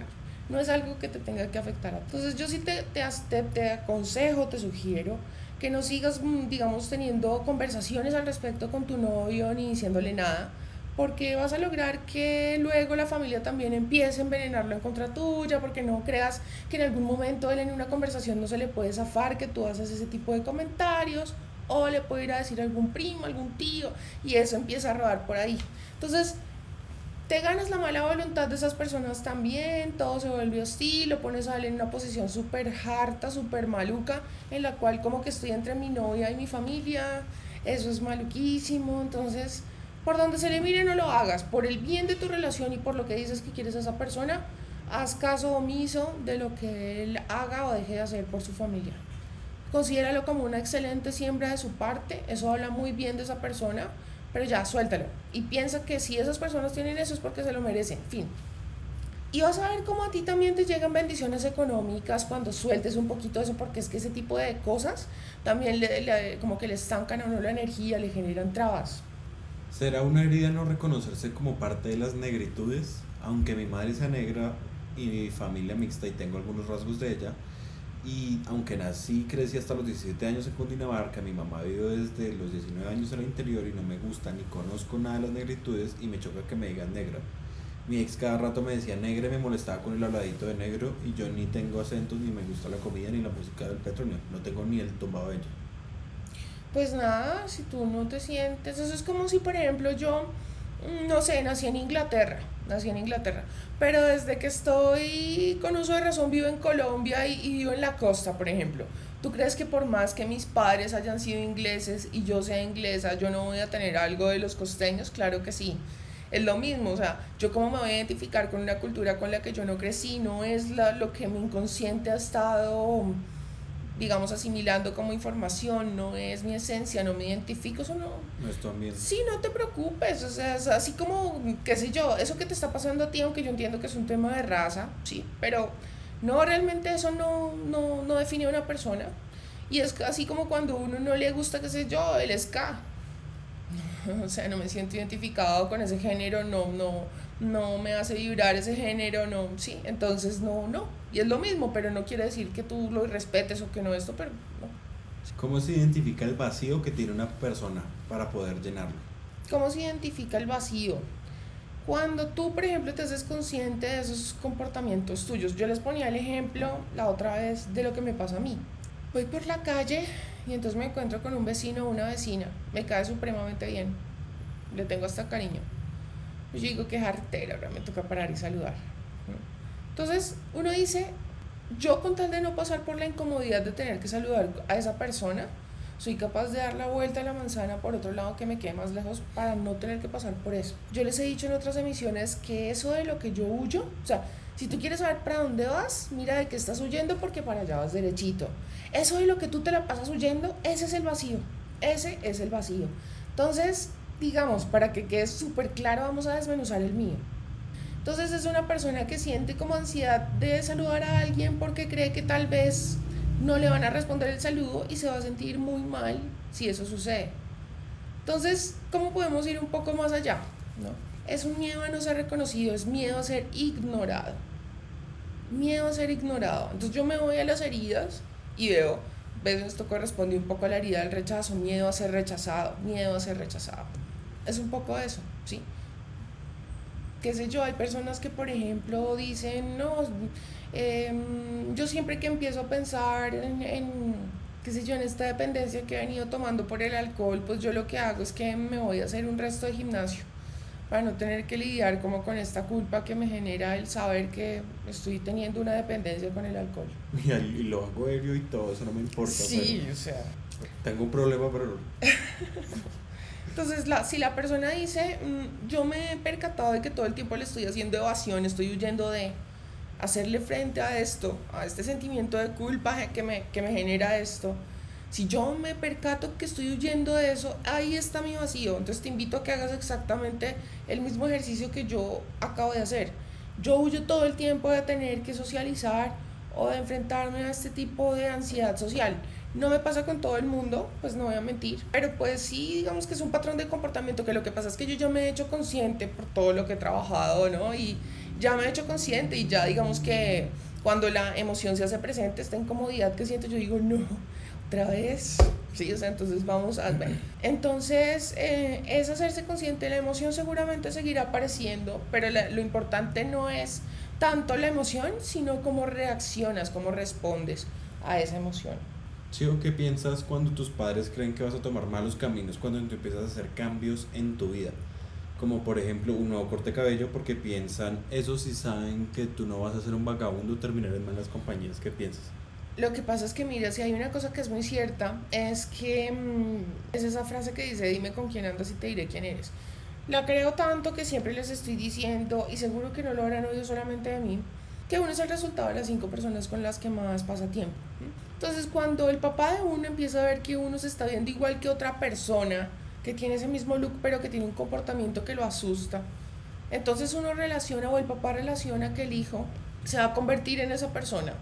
no es algo que te tenga que afectar. Entonces yo sí te, te, te aconsejo, te sugiero que no sigas, mm, digamos, teniendo conversaciones al respecto con tu novio ni diciéndole nada, porque vas a lograr que luego la familia también empiece a envenenarlo en contra tuya, porque no creas que en algún momento él en una conversación no se le puede zafar que tú haces ese tipo de comentarios o le puede ir a decir algún primo, algún tío, y eso empieza a rodar por ahí. Entonces, te ganas la mala voluntad de esas personas también, todo se vuelve hostil, lo pones a él en una posición súper harta, súper maluca, en la cual como que estoy entre mi novia y mi familia, eso es maluquísimo, entonces, por donde se le mire no lo hagas, por el bien de tu relación y por lo que dices que quieres a esa persona, haz caso omiso de lo que él haga o deje de hacer por su familia considéralo como una excelente siembra de su parte, eso habla muy bien de esa persona, pero ya, suéltalo. Y piensa que si esas personas tienen eso es porque se lo merecen, fin. Y vas a ver cómo a ti también te llegan bendiciones económicas cuando sueltes un poquito eso, porque es que ese tipo de cosas también le, como que le estancan a uno la energía, le generan trabas. ¿Será una herida no reconocerse como parte de las negritudes? Aunque mi madre sea negra y mi familia mixta y tengo algunos rasgos de ella, y aunque nací y crecí hasta los 17 años en Cundinamarca, mi mamá vivió desde los 19 años en el interior y no me gusta ni conozco nada de las negritudes y me choca que me digan negra. Mi ex cada rato me decía negro y me molestaba con el habladito de negro y yo ni tengo acentos, ni me gusta la comida, ni la música del petróleo. No tengo ni el tumbado de ella. Pues nada, si tú no te sientes, eso es como si por ejemplo yo, mm, no sé, nací en Inglaterra, nací en Inglaterra, pero desde que estoy con uso de razón vivo en Colombia y, vivo en la costa, por ejemplo. ¿Tú crees que por más que mis padres hayan sido ingleses y yo sea inglesa, yo no voy a tener algo de los costeños? Claro que sí es lo mismo, o sea, yo cómo me voy a identificar con una cultura con la que yo no crecí, no es la, lo que mi inconsciente ha estado, digamos, asimilando como información, no es mi esencia, no me identifico, eso no... No es tu ambiente. Sí, no te preocupes, o sea, es así como, qué sé yo, eso que te está pasando a ti, aunque yo entiendo que es un tema de raza, sí, pero no, realmente eso no, no, no define a una persona. Y es así como cuando uno no le gusta, qué sé yo, el ska o sea, no me siento identificado con ese género, no, no, no me hace vibrar ese género, no, sí, entonces no, no. Y es lo mismo, pero no quiere decir que tú lo respetes o que no esto, pero no. ¿Cómo se identifica el vacío que tiene una persona para poder llenarlo? ¿Cómo se identifica el vacío? Cuando tú, por ejemplo, te haces consciente de esos comportamientos tuyos. Yo les ponía el ejemplo la otra vez de lo que me pasa a mí. Voy por la calle y entonces me encuentro con un vecino o una vecina. Me cae supremamente bien. Le tengo hasta cariño. Yo digo que es artera, ahora me toca parar y saludar. Entonces uno dice, yo con tal de no pasar por la incomodidad de tener que saludar a esa persona, soy capaz de dar la vuelta a la manzana por otro lado que me quede más lejos para no tener que pasar por eso. Yo les he dicho en otras emisiones que eso de lo que yo huyo, o sea, si tú quieres saber para dónde vas, mira de qué estás huyendo porque para allá vas derechito. Eso de lo que tú te la pasas huyendo, ese es el vacío. Ese es el vacío. Entonces, digamos, para que quede súper claro, vamos a desmenuzar el mío. Entonces es una persona que siente como ansiedad de saludar a alguien porque cree que tal vez no le van a responder el saludo y se va a sentir muy mal si eso sucede. Entonces, ¿cómo podemos ir un poco más allá? ¿No? Es un miedo a no ser reconocido, es miedo a ser ignorado. Miedo a ser ignorado. Entonces yo me voy a las heridas y veo, ves, esto corresponde un poco a la herida del rechazo, miedo a ser rechazado, miedo a ser rechazado. Es un poco eso, ¿sí? Qué sé yo, hay personas que, por ejemplo, dicen, no, em, yo siempre que empiezo a pensar en, en, qué sé yo, en esta dependencia que he venido tomando por el alcohol, pues yo lo que hago es que me voy a hacer un resto de gimnasio para no tener que lidiar como con esta culpa que me genera el saber que estoy teniendo una dependencia con el alcohol. Y, lo hago aéreo y todo, eso no me importa. Sí, o sea. Tengo un problema, pero... Entonces, la, si la persona dice, mm, yo me he percatado de que todo el tiempo le estoy haciendo evasión, estoy huyendo de hacerle frente a esto, a este sentimiento de culpa que me, que me genera esto, si yo me percato que estoy huyendo de eso, ahí está mi vacío. Entonces te invito a que hagas exactamente el mismo ejercicio que yo acabo de hacer. Yo huyo todo el tiempo de tener que socializar o de enfrentarme a este tipo de ansiedad social. No me pasa con todo el mundo, pues no voy a mentir, pero pues sí, digamos que es un patrón de comportamiento que lo que pasa es que yo ya me he hecho consciente por todo lo que he trabajado, ¿no? Y ya me he hecho consciente y ya digamos que cuando la emoción se hace presente, esta incomodidad que siento, yo digo, no, otra vez. Sí, o sea, entonces vamos a ver. Entonces, eh, es hacerse consciente, la emoción seguramente seguirá apareciendo, pero lo importante no es tanto la emoción, sino cómo reaccionas, cómo respondes a esa emoción. Sí, o qué piensas cuando tus padres creen que vas a tomar malos caminos cuando tú empiezas a hacer cambios en tu vida? Como por ejemplo un nuevo corte de cabello porque piensan, eso sí saben que tú no vas a ser un vagabundo, terminar en malas compañías, ¿qué piensas? Lo que pasa es que, mira, si hay una cosa que es muy cierta, es que mm, es esa frase que dice, dime con quién andas y te diré quién eres. La creo tanto que siempre les estoy diciendo, y seguro que no lo habrán oído solamente de mí, que uno es el resultado de las cinco personas con las que más pasa tiempo. Entonces, cuando el papá de uno empieza a ver que uno se está viendo igual que otra persona, que tiene ese mismo look, pero que tiene un comportamiento que lo asusta. Entonces uno relaciona o el papá relaciona que el hijo se va a convertir en esa persona.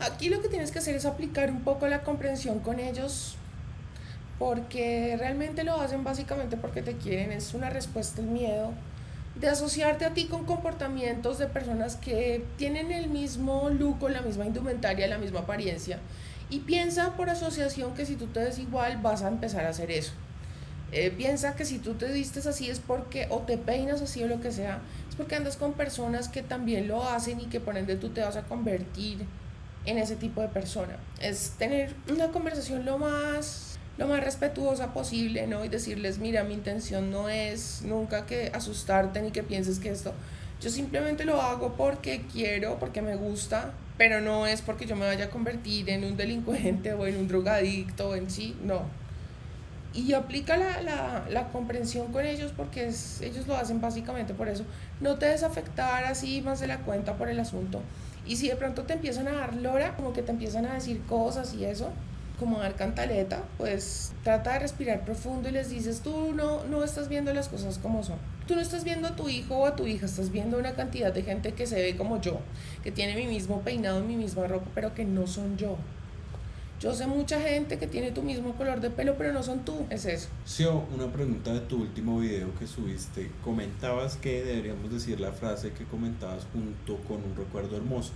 Aquí lo que tienes que hacer es aplicar un poco la comprensión con ellos porque realmente lo hacen básicamente porque te quieren, es una respuesta al miedo de asociarte a ti con comportamientos de personas que tienen el mismo look, la misma indumentaria, la misma apariencia y piensa por asociación que si tú te ves igual vas a empezar a hacer eso. Eh, piensa que si tú te vistes así es porque, o te peinas así o lo que sea, es porque andas con personas que también lo hacen y que por ende tú te vas a convertir en ese tipo de persona. Es tener una conversación lo más, lo más respetuosa posible, ¿no? Y decirles, mira, mi intención no es nunca que asustarte ni que pienses que esto, yo simplemente lo hago porque quiero, porque me gusta, pero no es porque yo me vaya a convertir en un delincuente o en un drogadicto en sí, no y aplica la, la, la, comprensión con ellos porque es, ellos lo hacen básicamente por eso. No te desafectar así más de la cuenta por el asunto. Y si de pronto te empiezan a dar lora, como que te empiezan a decir cosas y eso, como dar cantaleta, pues trata de respirar profundo y les dices, tú no, no estás viendo las cosas como son. Tú no estás viendo a tu hijo o a tu hija, estás viendo una cantidad de gente que se ve como yo, que tiene mi mismo peinado, mi misma ropa, pero que no son yo. Yo sé mucha gente que tiene tu mismo color de pelo, pero no son tú. Es eso. Sio, una pregunta de tu último video que subiste. Comentabas que deberíamos decir la frase que comentabas junto con un recuerdo hermoso.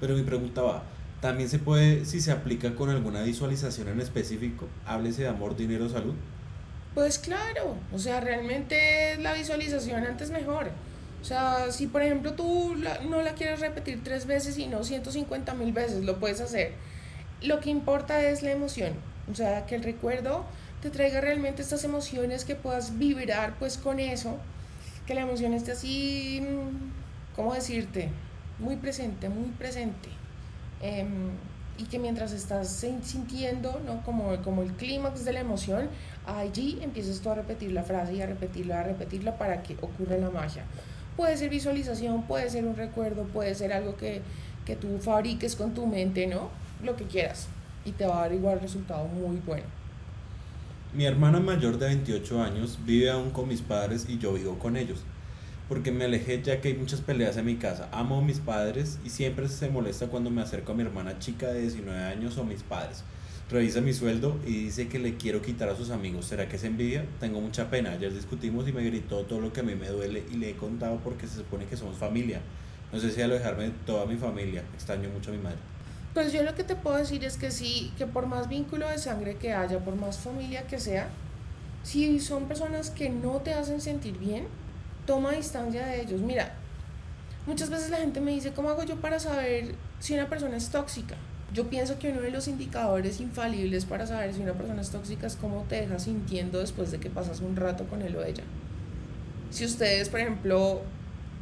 Pero mi pregunta va, ¿también se puede, si se aplica con alguna visualización en específico, háblese de amor, dinero, salud? Pues claro, o sea, realmente la visualización antes mejor. O sea, si por ejemplo tú no la quieres repetir tres veces y no 150 mil veces, lo puedes hacer lo que importa es la emoción, o sea, que el recuerdo te traiga realmente estas emociones, que puedas vibrar pues con eso, que la emoción esté así, mm, ¿cómo decirte? Muy presente, muy presente. Em, y que mientras estás sintiendo, ¿no? Como, como el clímax de la emoción, allí empiezas tú a repetir la frase y a repetirla, a repetirla para que ocurra la magia. Puede ser visualización, puede ser un recuerdo, puede ser algo que, que tú fabriques con tu mente, ¿no? lo que quieras y te va a dar igual resultado muy bueno. Mi hermana mayor de 28 años vive aún con mis padres y yo vivo con ellos, porque me alejé ya que hay muchas peleas en mi casa. Amo a mis padres y siempre se molesta cuando me acerco a mi hermana chica de 19 años o mis padres. Revisa mi sueldo y dice que le quiero quitar a sus amigos. ¿Será que es envidia? Tengo mucha pena. Ayer discutimos y me gritó todo lo que a mí me duele y le he contado porque se supone que somos familia. No sé si alojarme toda mi familia. Extraño mucho a mi madre. Pues yo lo que te puedo decir es que sí, que por más vínculo de sangre que haya, por más familia que sea, si son personas que no te hacen sentir bien, toma distancia de ellos. Mira, muchas veces la gente me dice, ¿cómo hago yo para saber si una persona es tóxica? Yo pienso que uno de los indicadores infalibles para saber si una persona es tóxica es cómo te deja sintiendo después de que pasas un rato con él o ella. Si ustedes, por ejemplo,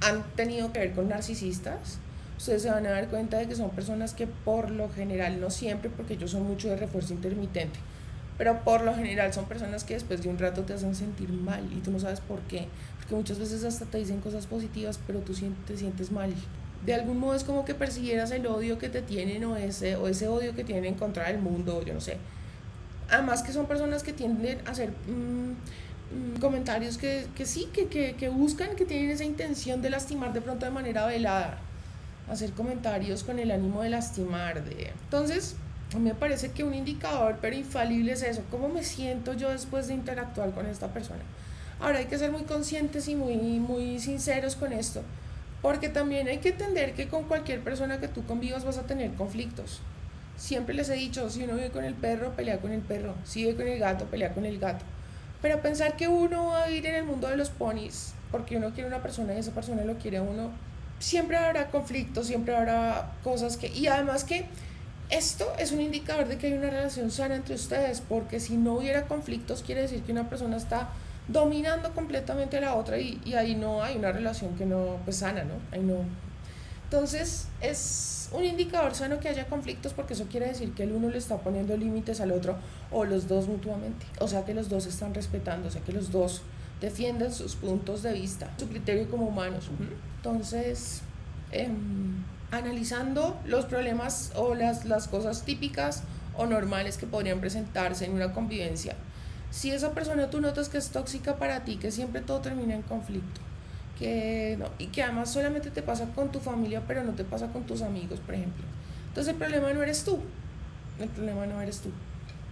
han tenido que ver con narcisistas, ustedes se van a dar cuenta de que son personas que por lo general, no siempre, porque ellos son mucho de refuerzo intermitente, pero por lo general son personas que después de un rato te hacen sentir mal y tú no sabes por qué, porque muchas veces hasta te dicen cosas positivas, pero tú te sientes mal. De algún modo es como que persiguieras el odio que te tienen o ese, o ese odio que tienen en contra del mundo, yo no sé. Además que son personas que tienden a hacer mm, mm, comentarios que, que sí, que, que, que buscan, que tienen esa intención de lastimar de pronto de manera velada hacer comentarios con el ánimo de lastimar. De... Entonces, a mí me parece que un indicador, pero infalible es eso, cómo me siento yo después de interactuar con esta persona. Ahora hay que ser muy conscientes y muy, muy sinceros con esto, porque también hay que entender que con cualquier persona que tú convivas vas a tener conflictos. Siempre les he dicho, si uno vive con el perro, pelea con el perro, si vive con el gato, pelea con el gato. Pero pensar que uno va a ir en el mundo de los ponis, porque uno quiere una persona y esa persona lo quiere a uno, siempre habrá conflictos, siempre habrá cosas que... Y además que esto es un indicador de que hay una relación sana entre ustedes, porque si no hubiera conflictos quiere decir que una persona está dominando completamente a la otra y, y ahí no hay una relación que no, pues sana, ¿no? Ahí no. Entonces es un indicador sano que haya conflictos porque eso quiere decir que el uno le está poniendo límites al otro o los dos mutuamente. O sea que los dos están respetando, o sea que los dos defienden sus puntos de vista, su criterio como humanos. Entonces, em, analizando los problemas o las, las cosas típicas o normales que podrían presentarse en una convivencia, Si esa persona tú notas que es tóxica para ti, que siempre todo termina en conflicto, que no, y que además solamente te pasa con tu familia, pero no te pasa con tus amigos, por ejemplo. Entonces el problema no eres tú, el problema no eres tú,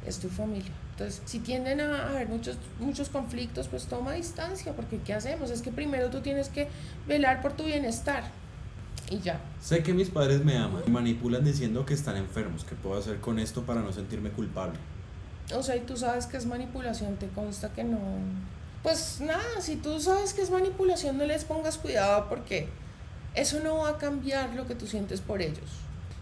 es tu familia. Entonces, si tienden a haber muchos, muchos conflictos, pues toma distancia, porque ¿qué hacemos? Es que primero tú tienes que velar por tu bienestar. Y ya. Sé que mis padres me aman, me manipulan diciendo que están enfermos, ¿qué puedo hacer con esto para no sentirme culpable? O sea, y tú sabes que es manipulación, te consta que no. Pues nada, si tú sabes que es manipulación, no les pongas cuidado porque eso no va a cambiar lo que tú sientes por ellos.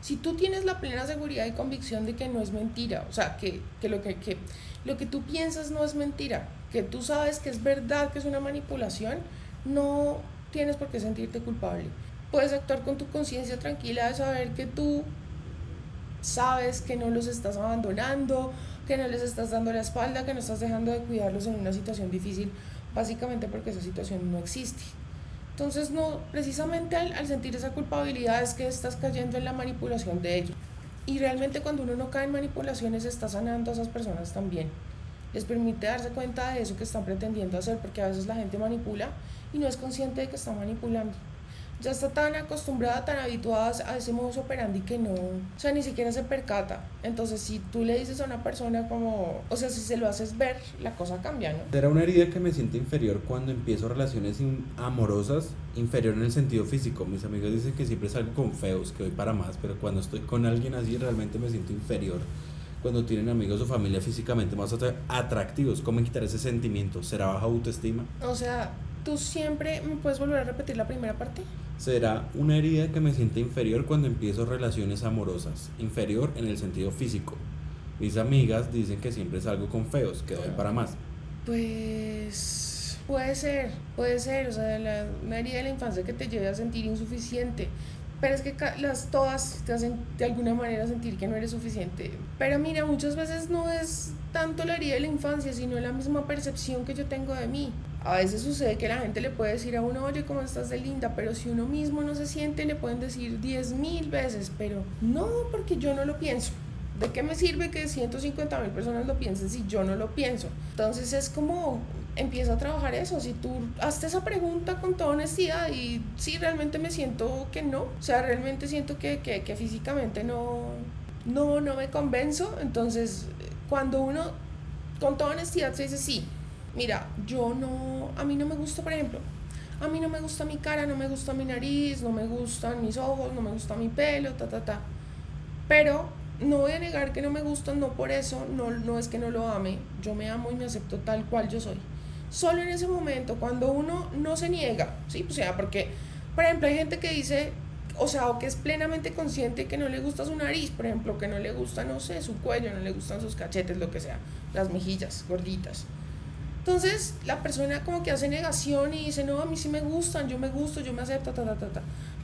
Si tú tienes la plena seguridad y convicción de que no es mentira, o sea, que, que, lo, que, que lo que tú piensas no es mentira, que tú sabes que es verdad, que es una manipulación, no tienes por qué sentirte culpable. Puedes actuar con tu conciencia tranquila de saber que tú sabes que no los estás abandonando, que no les estás dando la espalda, que no estás dejando de cuidarlos en una situación difícil, básicamente porque esa situación no existe. Entonces, no, precisamente al, sentir esa culpabilidad es que estás cayendo en la manipulación de ellos. Y realmente cuando uno no cae en manipulaciones está sanando a esas personas también. Les permite darse cuenta de eso que están pretendiendo hacer, porque a veces la gente manipula y no es consciente de que está manipulando ya está tan acostumbrada, tan habituada a ese modus operandi que no, o sea, ni siquiera se percata. Entonces, si tú le dices a una persona como, o sea, si se lo haces ver, la cosa cambia, ¿no? Era una herida que me siente inferior cuando empiezo relaciones amorosas, inferior en el sentido físico. Mis amigos dicen que siempre salgo con feos, que voy para más, pero cuando estoy con alguien así realmente me siento inferior. Cuando tienen amigos o familia físicamente más atractivos, ¿cómo quitar ese sentimiento? ¿Será baja autoestima? O sea, ¿tú siempre me puedes volver a repetir la primera parte? será una herida que me siente inferior cuando empiezo relaciones amorosas, inferior en el sentido físico. Mis amigas dicen que siempre salgo con feos, que doy para más. Pues puede ser, puede ser, o sea, la, una herida de la infancia que te lleve a sentir insuficiente. Pero es que las todas te hacen de alguna manera sentir que no eres suficiente. Pero mira, muchas veces no es tanto la herida de la infancia, sino la misma percepción que yo tengo de mí. A veces sucede que la gente le puede decir a uno, oye, ¿cómo estás de linda? Pero si uno mismo no se siente, le pueden decir diez mil veces, pero no, porque yo no lo pienso. ¿De qué me sirve que 150 mil personas lo piensen si yo no lo pienso? Entonces es como empieza a trabajar eso. Si tú haces esa pregunta con toda honestidad y si realmente me siento que no, o sea, realmente siento que, que, que físicamente no, no, no me convenzo, entonces cuando uno con toda honestidad se dice sí, mira, yo no, a mí no me gusta, por ejemplo, a mí no me gusta mi cara, no me gusta mi nariz, no me gustan mis ojos, no me gusta mi pelo, ta, ta, ta. Pero no voy a negar que no me gustan, no por eso, no, no es que no lo ame, yo me amo y me acepto tal cual yo soy. Solo en ese momento, cuando uno no se niega, ¿sí? O sea, porque, por ejemplo, hay gente que dice, o sea, o que es plenamente consciente que no le gusta su nariz, por ejemplo, que no le gusta, no sé, su cuello, no le gustan sus cachetes, lo que sea, las mejillas gorditas. Entonces la persona como que hace negación y dice, no, a mí sí me gustan, yo me gusto, yo me acepto, ta, ta, ta, ta.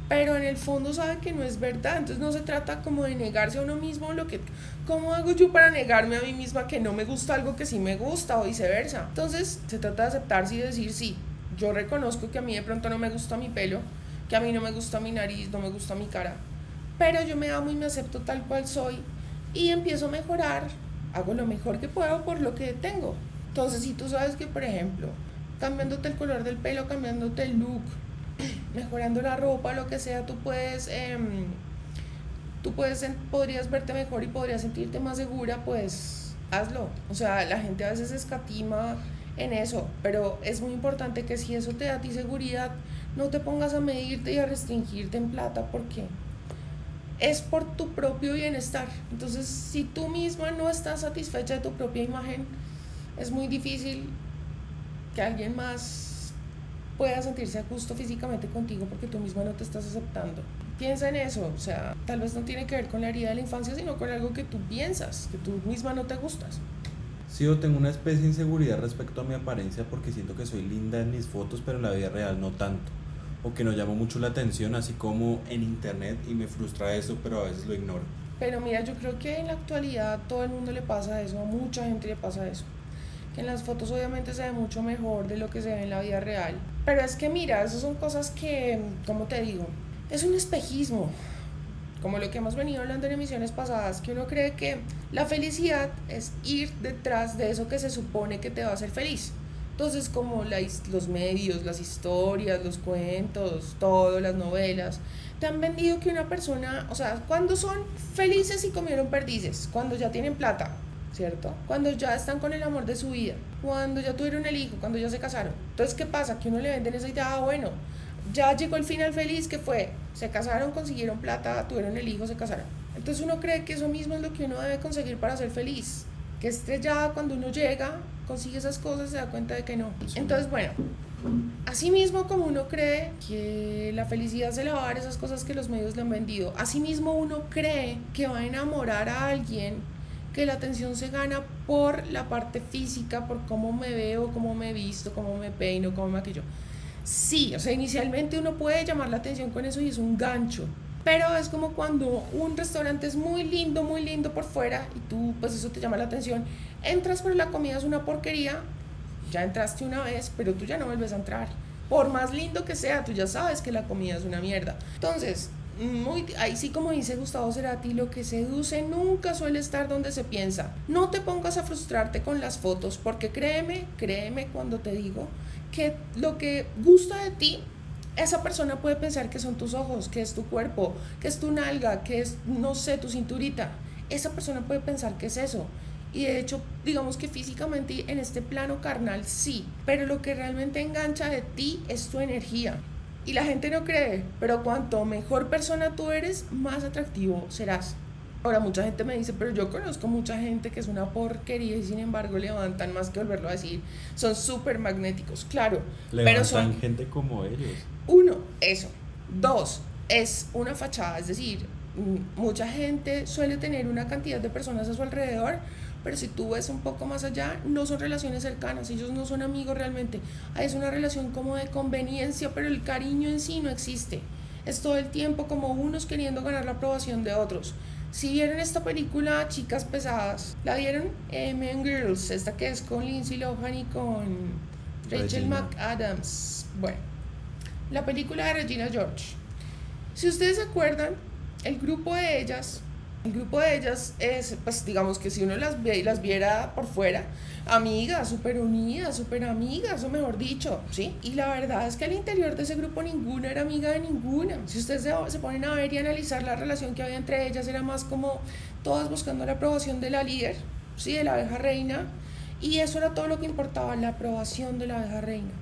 Pero en el fondo sabe que no es verdad, entonces no se trata como de negarse a uno mismo lo que, ¿cómo hago yo para negarme a mí misma que no me gusta algo que sí me gusta o viceversa? Entonces se trata de aceptarse y decir, sí, yo reconozco que a mí de pronto no me gusta mi pelo, que a mí no me gusta mi nariz, no me gusta mi cara, pero yo me amo y me acepto tal cual soy y empiezo a mejorar, hago lo mejor que puedo por lo que tengo. Entonces, si tú sabes que, por ejemplo, cambiándote el color del pelo, cambiándote el look, mejorando la ropa, lo que sea, tú puedes, em, tú puedes, podrías verte mejor y podrías sentirte más segura, pues hazlo. O sea, la gente a veces escatima en eso, pero es muy importante que si eso te da a ti seguridad, no te pongas a medirte y a restringirte en plata porque es por tu propio bienestar. Entonces, si tú misma no estás satisfecha de tu propia imagen, es muy difícil que alguien más pueda sentirse a gusto físicamente contigo porque tú misma no te estás aceptando. Piensa en eso, o sea, tal vez no tiene que ver con la herida de la infancia, sino con algo que tú piensas, que tú misma no te gustas. Sí, yo tengo una especie de inseguridad respecto a mi apariencia porque siento que soy linda en mis fotos, pero en la vida real no tanto. O que no llamo mucho la atención, así como en internet, y me frustra eso, pero a veces lo ignoro. Pero mira, yo creo que en la actualidad todo el mundo le pasa eso, a mucha gente le pasa eso que en las fotos obviamente se ve mucho mejor de lo que se ve en la vida real. Pero es que mira, esas son cosas que, como te digo, es un espejismo. como lo que hemos venido hablando en emisiones pasadas, que uno cree que la felicidad es ir detrás de eso que se supone que te va a hacer feliz. Entonces, como los medios, las historias, los cuentos, todo, las novelas, te han vendido que una persona, o sea, cuando son felices y comieron perdices, cuando ya tienen plata, ¿cierto? Cuando ya están con el amor de su vida, cuando ya tuvieron el hijo, cuando ya se casaron. Entonces, ¿qué pasa? Que uno le venden esa idea, ah, bueno, ya llegó el final feliz, que fue, se casaron, consiguieron plata, tuvieron el hijo, se casaron. Entonces uno cree que eso mismo es lo que uno debe conseguir para ser feliz. Que estrellada cuando uno llega, consigue esas cosas, se da cuenta de que no. Entonces, bueno, así mismo como uno cree que la felicidad se le va a dar esas cosas que los medios le han vendido, así mismo uno cree que va a enamorar a alguien que la atención se gana por la parte física, por cómo me veo, cómo me visto, cómo me peino, cómo me maquillo. Sí, o sea, inicialmente uno puede llamar la atención con eso y es un gancho. Pero es como cuando un restaurante es muy lindo, muy lindo por fuera y tú, pues eso te llama la atención. Entras, pero la comida es una porquería. Ya entraste una vez, pero tú ya no vuelves a entrar. Por más lindo que sea, tú ya sabes que la comida es una mierda. Entonces, muy, ahí sí como dice Gustavo Cerati, lo que seduce nunca suele estar donde se piensa. No te pongas a frustrarte con las fotos, porque créeme, créeme cuando te digo que lo que gusta de ti, esa persona puede pensar que son tus ojos, que es tu cuerpo, que es tu nalga, que es, no sé, tu cinturita. Esa persona puede pensar que es eso. Y de hecho, digamos que físicamente en este plano carnal sí, pero lo que realmente engancha de ti es tu energía. Y la gente no cree, pero cuanto mejor persona tú eres, más atractivo serás. Ahora mucha gente me dice, pero yo conozco mucha gente que es una porquería y sin embargo levantan más que volverlo a decir. Son súper magnéticos, claro. Levantan pero son gente como ellos. Uno, eso. Dos, es una fachada, es decir, mucha gente suele tener una cantidad de personas a su alrededor, pero si tú ves un poco más allá, no son relaciones cercanas, ellos no son amigos realmente. Es una relación como de conveniencia, pero el cariño en sí no existe. Es todo el tiempo como unos queriendo ganar la aprobación de otros. Si vieron esta película, Chicas Pesadas, ¿la vieron? Eh, Men Girls, esta que es con Lindsay Lohan y con Rachel McAdams. Bueno, la película de Regina George. Si ustedes se acuerdan, el grupo de ellas el grupo de ellas es, pues digamos que si uno las, ve, las viera por fuera, amigas, súper unidas, súper amigas, o mejor dicho, ¿sí? Y la verdad es que al interior de ese grupo ninguna era amiga de ninguna. Si ustedes se, se ponen a ver y analizar la relación que había entre ellas, era más como todas buscando la aprobación de la líder, ¿sí? De la abeja reina. Y eso era todo lo que importaba, la aprobación de la abeja reina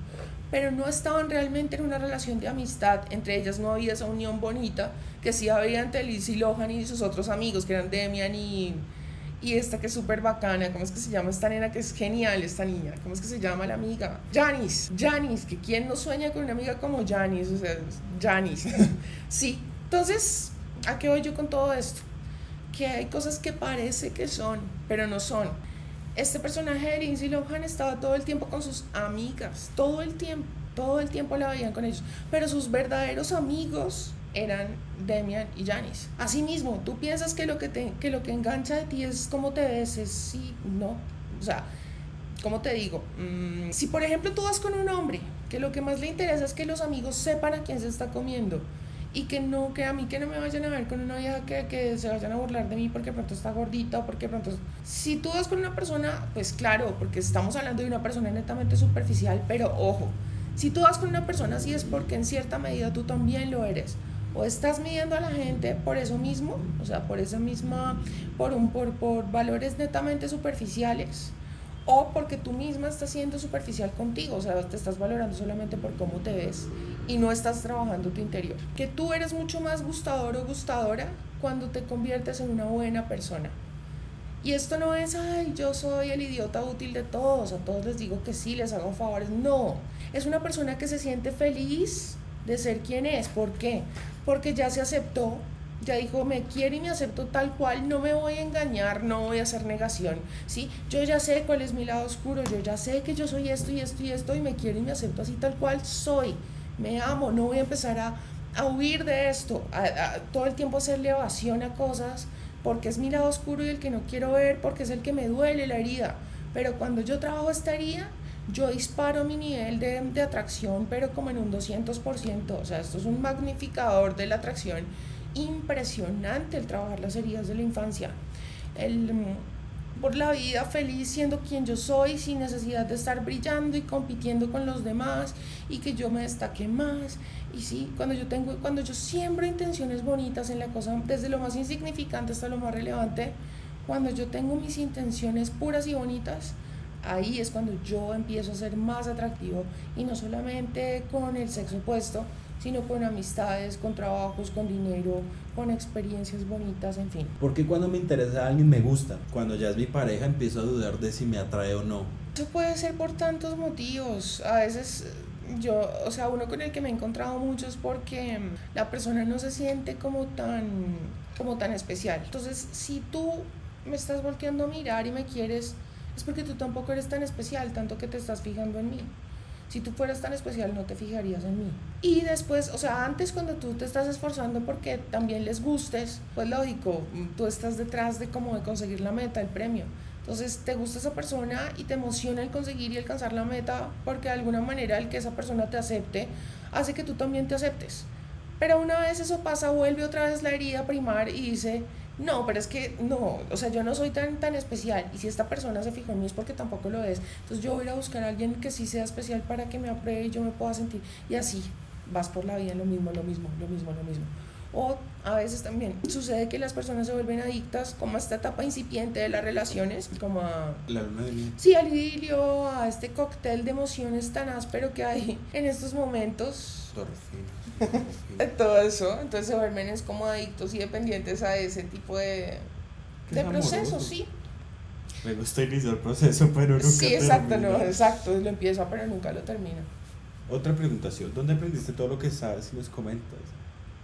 pero no estaban realmente en una relación de amistad, entre ellas no había esa unión bonita que sí había entre Lizzie Lohan y sus otros amigos, que eran Demian y, y esta que es súper bacana, ¿cómo es que se llama esta nena que es genial, esta niña? ¿Cómo es que se llama la amiga? Janice, Janice, que quién no sueña con una amiga como Janice, o sea, Janice. sí, entonces, ¿a qué voy yo con todo esto? Que hay cosas que parece que son, pero no son este personaje de Lindsay Lohan estaba todo el tiempo con sus amigas, todo el tiempo, todo el tiempo la veían con ellos, pero sus verdaderos amigos eran Demian y Janice. Asimismo, tú piensas que lo que, te, que lo que engancha de ti es cómo te ves, es sí, no, o sea, ¿cómo te digo? Mm, si por ejemplo tú vas con un hombre, que lo que más le interesa es que los amigos sepan a quién se está comiendo, y que no, que a mí que no me vayan a ver con una vieja que, que se vayan a burlar de mí porque pronto está gordita o porque pronto... Si tú vas con una persona, pues claro, porque estamos hablando de una persona netamente superficial, pero ojo, si tú vas con una persona así es porque en cierta medida tú también lo eres. O estás midiendo a la gente por eso mismo, o sea, por esa misma, por, un, por, por valores netamente superficiales o porque tú misma estás siendo superficial contigo, o sea, te estás valorando solamente por cómo te ves y no estás trabajando tu interior. Que tú eres mucho más gustador o gustadora cuando te conviertes en una buena persona. Y esto no es, ay, yo soy el idiota útil de todos, a todos les digo que sí, les hago favores. No, es una persona que se siente feliz de ser quien es. ¿Por qué? Porque ya se aceptó, ya dijo, me quiere y me acepto tal cual, no me voy a engañar, no voy a hacer negación, ¿sí? Yo ya sé cuál es mi lado oscuro, yo ya sé que yo soy esto y esto y esto y me quiero y me acepto así tal cual soy, me amo, no voy a empezar a, a huir de esto, a, todo el tiempo hacerle evasión a cosas, porque es mi lado oscuro y el que no quiero ver, porque es el que me duele la herida, pero cuando yo trabajo esta herida, yo disparo mi nivel de, de atracción, pero como en un 200%, o sea, esto es un magnificador de la atracción impresionante el trabajar las heridas de la infancia. El, mm, por la vida feliz siendo quien yo soy sin necesidad de estar brillando y compitiendo con los demás y que yo me destaque más y sí cuando yo tengo cuando yo siembro intenciones bonitas en la cosa desde lo más insignificante hasta lo más relevante cuando yo tengo mis intenciones puras y bonitas ahí es cuando yo empiezo a ser más atractivo y no solamente con el sexo opuesto, sino con amistades, con trabajos, con dinero, con experiencias bonitas, en fin. Porque cuando me interesa a alguien me gusta, cuando ya es mi pareja empiezo a dudar de si me atrae o no. Eso puede ser por tantos motivos. A veces yo, o sea, uno con el que me he encontrado mucho es porque la persona no se siente como tan, como tan especial. Entonces, si tú me estás volteando a mirar y me quieres es porque tú tampoco eres tan especial, tanto que te estás fijando en mí. Si tú fueras tan especial, no te fijarías en mí. Y después, o sea, antes cuando tú te estás esforzando porque también les gustes, pues lógico, tú estás detrás de cómo de conseguir la meta, el premio. Entonces te gusta esa persona y te emociona el conseguir y alcanzar la meta porque de alguna manera el que esa persona te acepte hace que tú también te aceptes. Pero una vez eso pasa, vuelve otra vez la herida primar y dice, no, pero es que no, o sea, yo no soy tan, tan especial y si esta persona se fijó en mí es porque tampoco lo es. Entonces yo voy a ir a buscar a alguien que sí sea especial para que me apruebe y yo me pueda sentir. Y así vas por la vida lo mismo, lo mismo, lo mismo, lo mismo. O a veces también sucede que las personas se vuelven adictas como a esta etapa incipiente de las relaciones, como a... La luna de miel. Sí, al idilio, a este cóctel de emociones tan áspero que hay en estos momentos. Todo eso, entonces se vuelven es como adictos y dependientes a ese tipo de, de proceso, sí. Me gusta iniciar el proceso, pero nunca Sí, exacto, no, exacto, lo empiezo, pero nunca lo termino. Otra preguntación, ¿dónde aprendiste todo lo que sabes y nos comentas?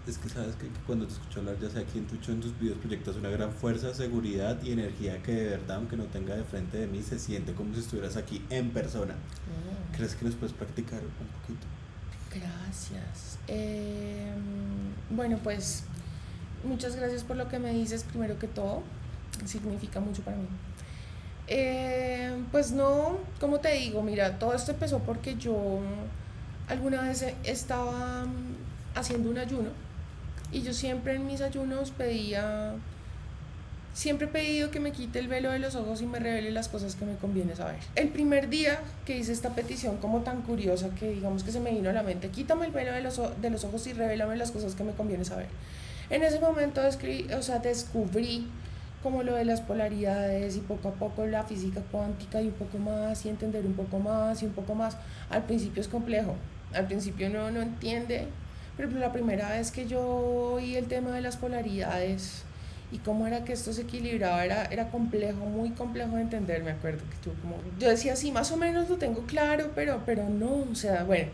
Es que sabes que, cuando te escucho hablar, ya sea aquí en Tucho, en tus videos, proyectas una gran fuerza, seguridad y energía que de verdad, aunque no tenga de frente de mí, se siente como si estuvieras aquí en persona. Mm. ¿Crees que nos puedes practicar un poquito? Gracias. Em, bueno, pues muchas gracias por lo que me dices, primero que todo. Significa mucho para mí. Em, pues no, como te digo, mira, todo esto empezó porque yo alguna vez estaba haciendo un ayuno y yo siempre en mis ayunos pedía, siempre he pedido que me quite el velo de los ojos y me revele las cosas que me conviene saber. El primer día que hice esta petición como tan curiosa que digamos que se me vino a la mente, quítame el velo de los, de los ojos y revélame las cosas que me conviene saber. En ese momento o sea, descubrí como lo de las polaridades y poco a poco la física cuántica y un poco más y entender un poco más y un poco más. Al principio es complejo, al principio no, no entiende pero la primera vez que yo oí el tema de las polaridades y cómo era que esto se equilibraba era, era complejo, muy complejo de entender, me acuerdo que tú como, yo decía, sí, más o menos lo tengo claro, pero, pero no, o sea, bueno,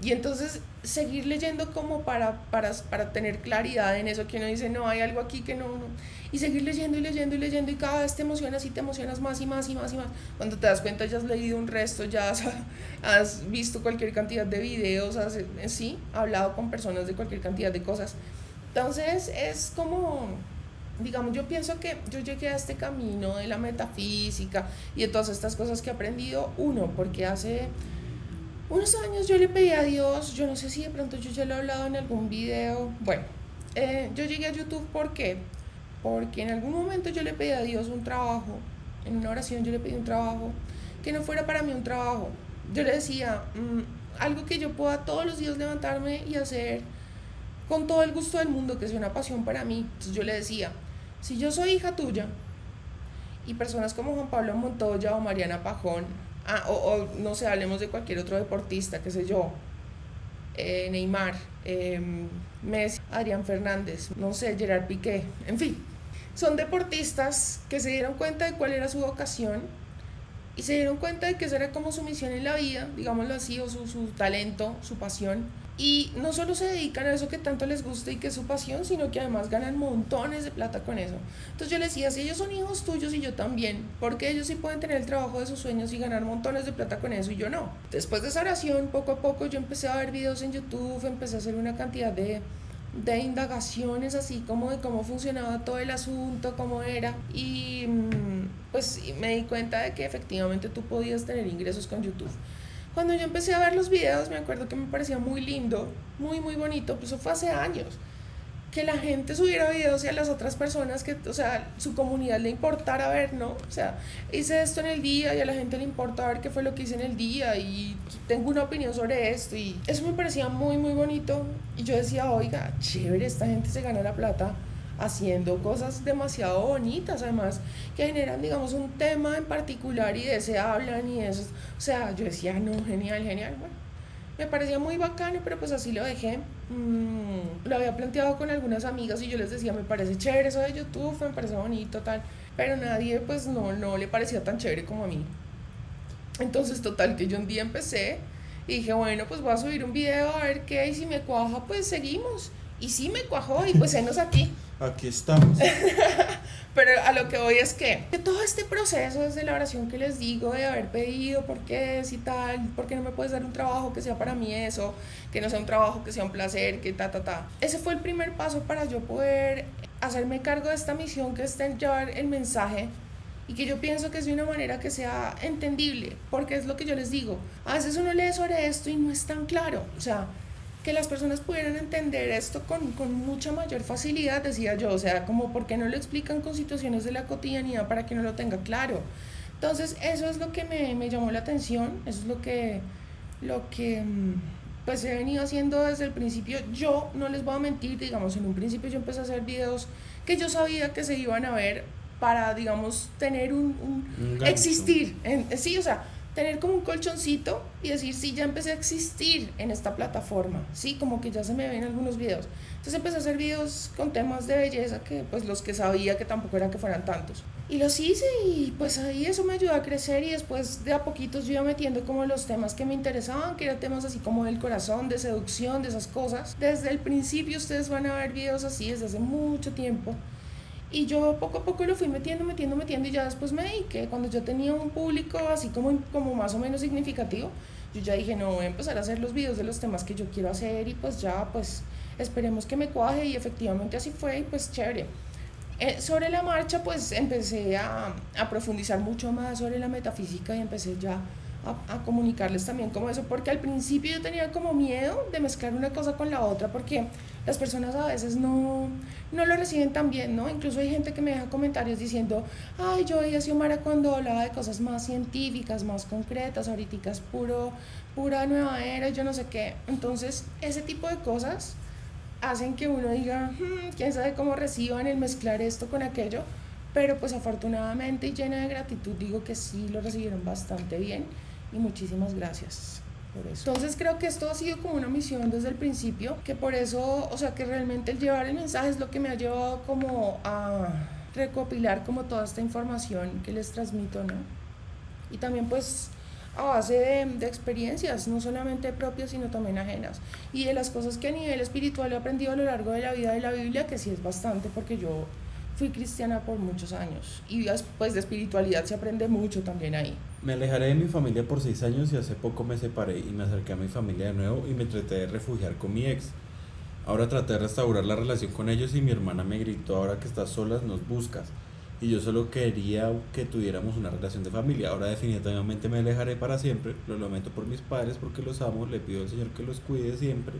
y entonces seguir leyendo como para, para, para tener claridad en eso, que uno dice, no, hay algo aquí que no, no, y seguir leyendo y leyendo y leyendo y cada vez te emocionas y te emocionas más y más y más y más. Cuando te das cuenta ya has leído un resto, ya has, has visto cualquier cantidad de videos, has, eh, sí, hablado con personas de cualquier cantidad de cosas. Entonces es como, digamos, yo pienso que yo llegué a este camino de la metafísica y de todas estas cosas que he aprendido, uno, porque hace unos años yo le pedí a Dios, yo no sé si de pronto yo ya lo he hablado en algún video. Bueno, eh, yo llegué a YouTube porque porque en algún momento yo le pedí a Dios un trabajo, en una oración yo le pedí un trabajo que no fuera para mí un trabajo. Yo le decía, mm, algo que yo pueda todos los días levantarme y hacer con todo el gusto del mundo, que sea una pasión para mí. Entonces yo le decía, si yo soy hija tuya y personas como Juan Pablo Montoya o Mariana Pajón Ah, o, no sé, hablemos de cualquier otro deportista, qué sé yo, eh, Neymar, em, Messi, Adrián Fernández, no sé, Gerard Piqué, en fin. Son deportistas que se dieron cuenta de cuál era su vocación y se dieron cuenta de que esa era como su misión en la vida, digámoslo así, o su, su talento, su pasión y no solo se dedican a eso que tanto les gusta y que es su pasión, sino que además ganan montones de plata con eso. Entonces yo les decía, si ellos son hijos tuyos y yo también, porque ellos sí pueden tener el trabajo de sus sueños y ganar montones de plata con eso y yo no. Después de esa oración, poco a poco yo empecé a ver videos en YouTube, empecé a hacer una cantidad de, de indagaciones así como de cómo funcionaba todo el asunto, cómo era. Y mm, pues me di cuenta de que efectivamente tú podías tener ingresos con YouTube. Cuando yo empecé a ver los videos, me acuerdo que me parecía muy lindo, muy, muy bonito, pues eso fue hace años. que la gente subiera videos y a las otras personas que, o sea, su comunidad le importara ver, ¿no? O sea, hice esto en el día y a la gente le importa ver qué fue lo que hice en el día y tengo una opinión sobre esto y eso me parecía muy, muy bonito y yo decía, oiga, chévere, esta gente se gana la plata haciendo cosas demasiado bonitas, además, que generan, digamos, un tema en particular y de ese hablan y eso. O sea, yo decía, no, genial, genial. Bueno, me parecía muy bacano, pero pues así lo dejé. Mm, lo había planteado con algunas amigas y yo les decía, me parece chévere eso de YouTube, me parece bonito, tal. Pero nadie, pues no, no le parecía tan chévere como a mí. Entonces, total, que yo un día empecé y dije, bueno, pues voy a subir un video a ver qué, y si me cuaja, pues seguimos. Y sí me cuajó y pues enos aquí. Aquí estamos. Pero a lo que voy es que, que todo este proceso desde la oración que les digo, de haber pedido por qué es y tal, por qué no me puedes dar un trabajo que sea para mí eso, que no sea un trabajo que sea un placer, que ta, ta, ta. Ese fue el primer paso para yo poder hacerme cargo de esta misión que es llevar el mensaje y que yo pienso que es de una manera que sea entendible, porque es lo que yo les digo. A veces uno lee sobre esto y no es tan claro. O sea, que las personas pudieran entender esto con, con, mucha mayor facilidad, decía yo, o sea, como por qué no lo explican con situaciones de la cotidianidad para que no lo tenga claro. Entonces, eso es lo que me, me llamó la atención, eso es lo que, lo que mm, pues he venido haciendo desde el principio. Yo no les voy a mentir, digamos, en un principio yo empecé a hacer videos que yo sabía que se iban a ver para, digamos, tener un, un, existir. En, sí, o sea, tener como un colchoncito y decir, sí, ya empecé a existir en esta plataforma, sí, como que ya se me ven algunos videos. Entonces empecé a hacer videos con temas de belleza que pues los que sabía que tampoco eran que fueran tantos. Y los hice y pues ahí eso me ayudó a crecer y después de a poquitos yo iba metiendo como los temas que me interesaban, que eran temas así como del corazón, de seducción, de esas cosas. Desde el principio ustedes van a ver videos así desde hace mucho tiempo. Y yo poco a poco lo fui metiendo, metiendo, metiendo y ya después me que cuando yo tenía un público así como, como más o menos significativo, yo ya dije, no, voy a empezar a hacer los videos de los temas que yo quiero hacer y pues ya, pues esperemos que me cuaje y efectivamente así fue y pues chévere. Eh, sobre la marcha pues empecé a, a profundizar mucho más sobre la metafísica y empecé ya a, comunicarles también como eso, porque al principio yo tenía como miedo de mezclar una cosa con la otra, porque las personas a veces no, no lo reciben tan bien, ¿no? Incluso hay gente que me deja comentarios diciendo, ay, yo oí a Xiomara cuando hablaba de cosas más científicas, más concretas, ahorita es puro, pura nueva era, yo no sé qué. Entonces, ese tipo de cosas hacen que uno diga, hmm, quién sabe cómo reciban el mezclar esto con aquello, pero pues afortunadamente y llena de gratitud digo que sí lo recibieron bastante bien y muchísimas gracias. Entonces creo que esto ha sido como una misión desde el principio, que por eso, o sea, que realmente el llevar el mensaje es lo que me ha llevado como a recopilar como toda esta información que les transmito, ¿no? Y también pues a base de, de, experiencias, no solamente propias, sino también ajenas. Y de las cosas que a nivel espiritual he aprendido a lo largo de la vida de la Biblia, que sí es bastante, porque yo fui cristiana por muchos años. Y después de espiritualidad se aprende mucho también ahí. Me alejaré de mi familia por seis años y hace poco me separé y me acerqué a mi familia de nuevo y me traté de refugiar con mi ex. Ahora traté de restaurar la relación con ellos y mi hermana me gritó, ahora que estás solas nos buscas. Y yo solo quería que tuviéramos una relación de familia. Ahora definitivamente me alejaré para siempre. Lo lamento por mis padres porque los amo. Le pido al Señor que los cuide siempre.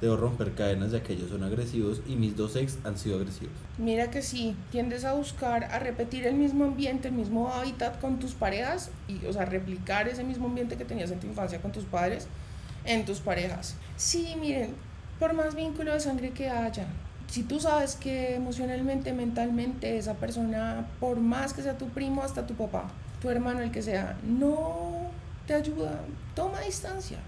Debo romper cadenas ya que ellos son agresivos y mis dos ex han sido agresivos. Mira que sí, tiendes a buscar, a repetir el mismo ambiente, el mismo hábitat con tus parejas y, o sea, replicar ese mismo ambiente que tenías en tu infancia con tus padres en tus parejas. Sí, miren, por más vínculo de sangre que haya, si tú sabes que emocionalmente, mentalmente, esa persona, por más que sea tu primo, hasta tu papá, tu hermano, el que sea, no te ayuda, toma distancia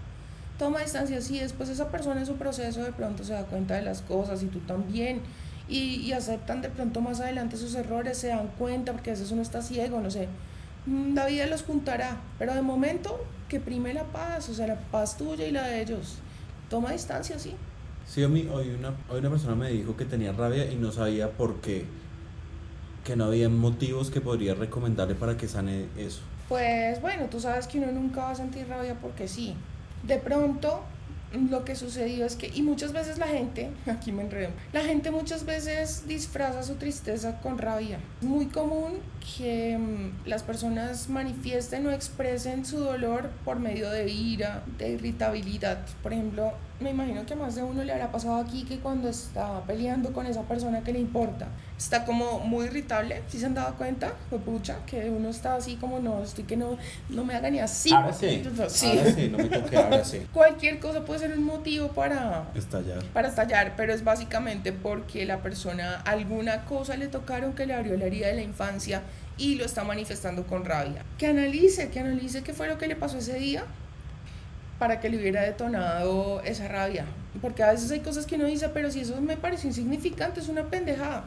toma distancia, sí, después esa persona en su proceso de pronto se da cuenta de las cosas y tú también, y, y, aceptan de pronto más adelante sus errores, se dan cuenta, porque a veces uno está ciego, no sé, mm, la vida los juntará, pero de momento que prime la paz, o sea, la paz tuya y la de ellos, toma distancia, sí. Sí, a mí hoy una, hoy una persona me dijo que tenía rabia y no sabía por qué, que no había motivos que podría recomendarle para que sane eso. Pues bueno, tú sabes que uno nunca va a sentir rabia porque sí, de pronto lo que sucedió es que, y muchas veces la gente, aquí me enredo, la gente muchas veces disfraza su tristeza con rabia. Es muy común que mm, las personas manifiesten o expresen su dolor por medio de ira, de irritabilidad. Por ejemplo, me imagino que más de uno le habrá pasado aquí que cuando está peleando con esa persona que le importa, está como muy irritable, si se han dado cuenta, pues pucha, que uno está así como no, estoy que no, no me haga ni así. Ahora sí, sí. Ahora sí, no me toque, ahora sí. Cualquier cosa puede ser un motivo para estallar. Para estallar, pero es básicamente porque la persona alguna cosa le tocaron que le abrió la herida de la infancia y lo está manifestando con rabia. Que analice, que analice qué fue lo que le pasó ese día para que le hubiera detonado esa rabia. Porque a veces hay cosas que uno dice, pero si eso me parece insignificante, es una pendejada.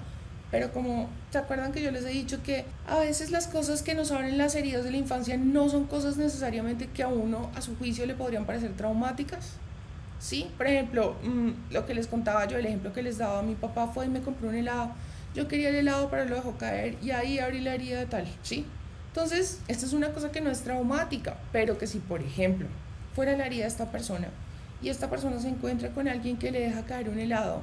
Pero como, ¿se acuerdan que yo les he dicho que a veces las cosas que nos abren las heridas de la infancia no son cosas necesariamente que a uno, a su juicio, le podrían parecer traumáticas? Sí, por ejemplo, mm, lo que les contaba yo, el ejemplo que les daba a mi papá fue y me compró un helado. Yo quería el helado, pero lo dejó caer y ahí abrí la herida de tal, ¿sí? Entonces, esta es una cosa que no es traumática, pero que si, por ejemplo, fuera la herida de esta persona y esta persona se encuentra con alguien que le deja caer un helado,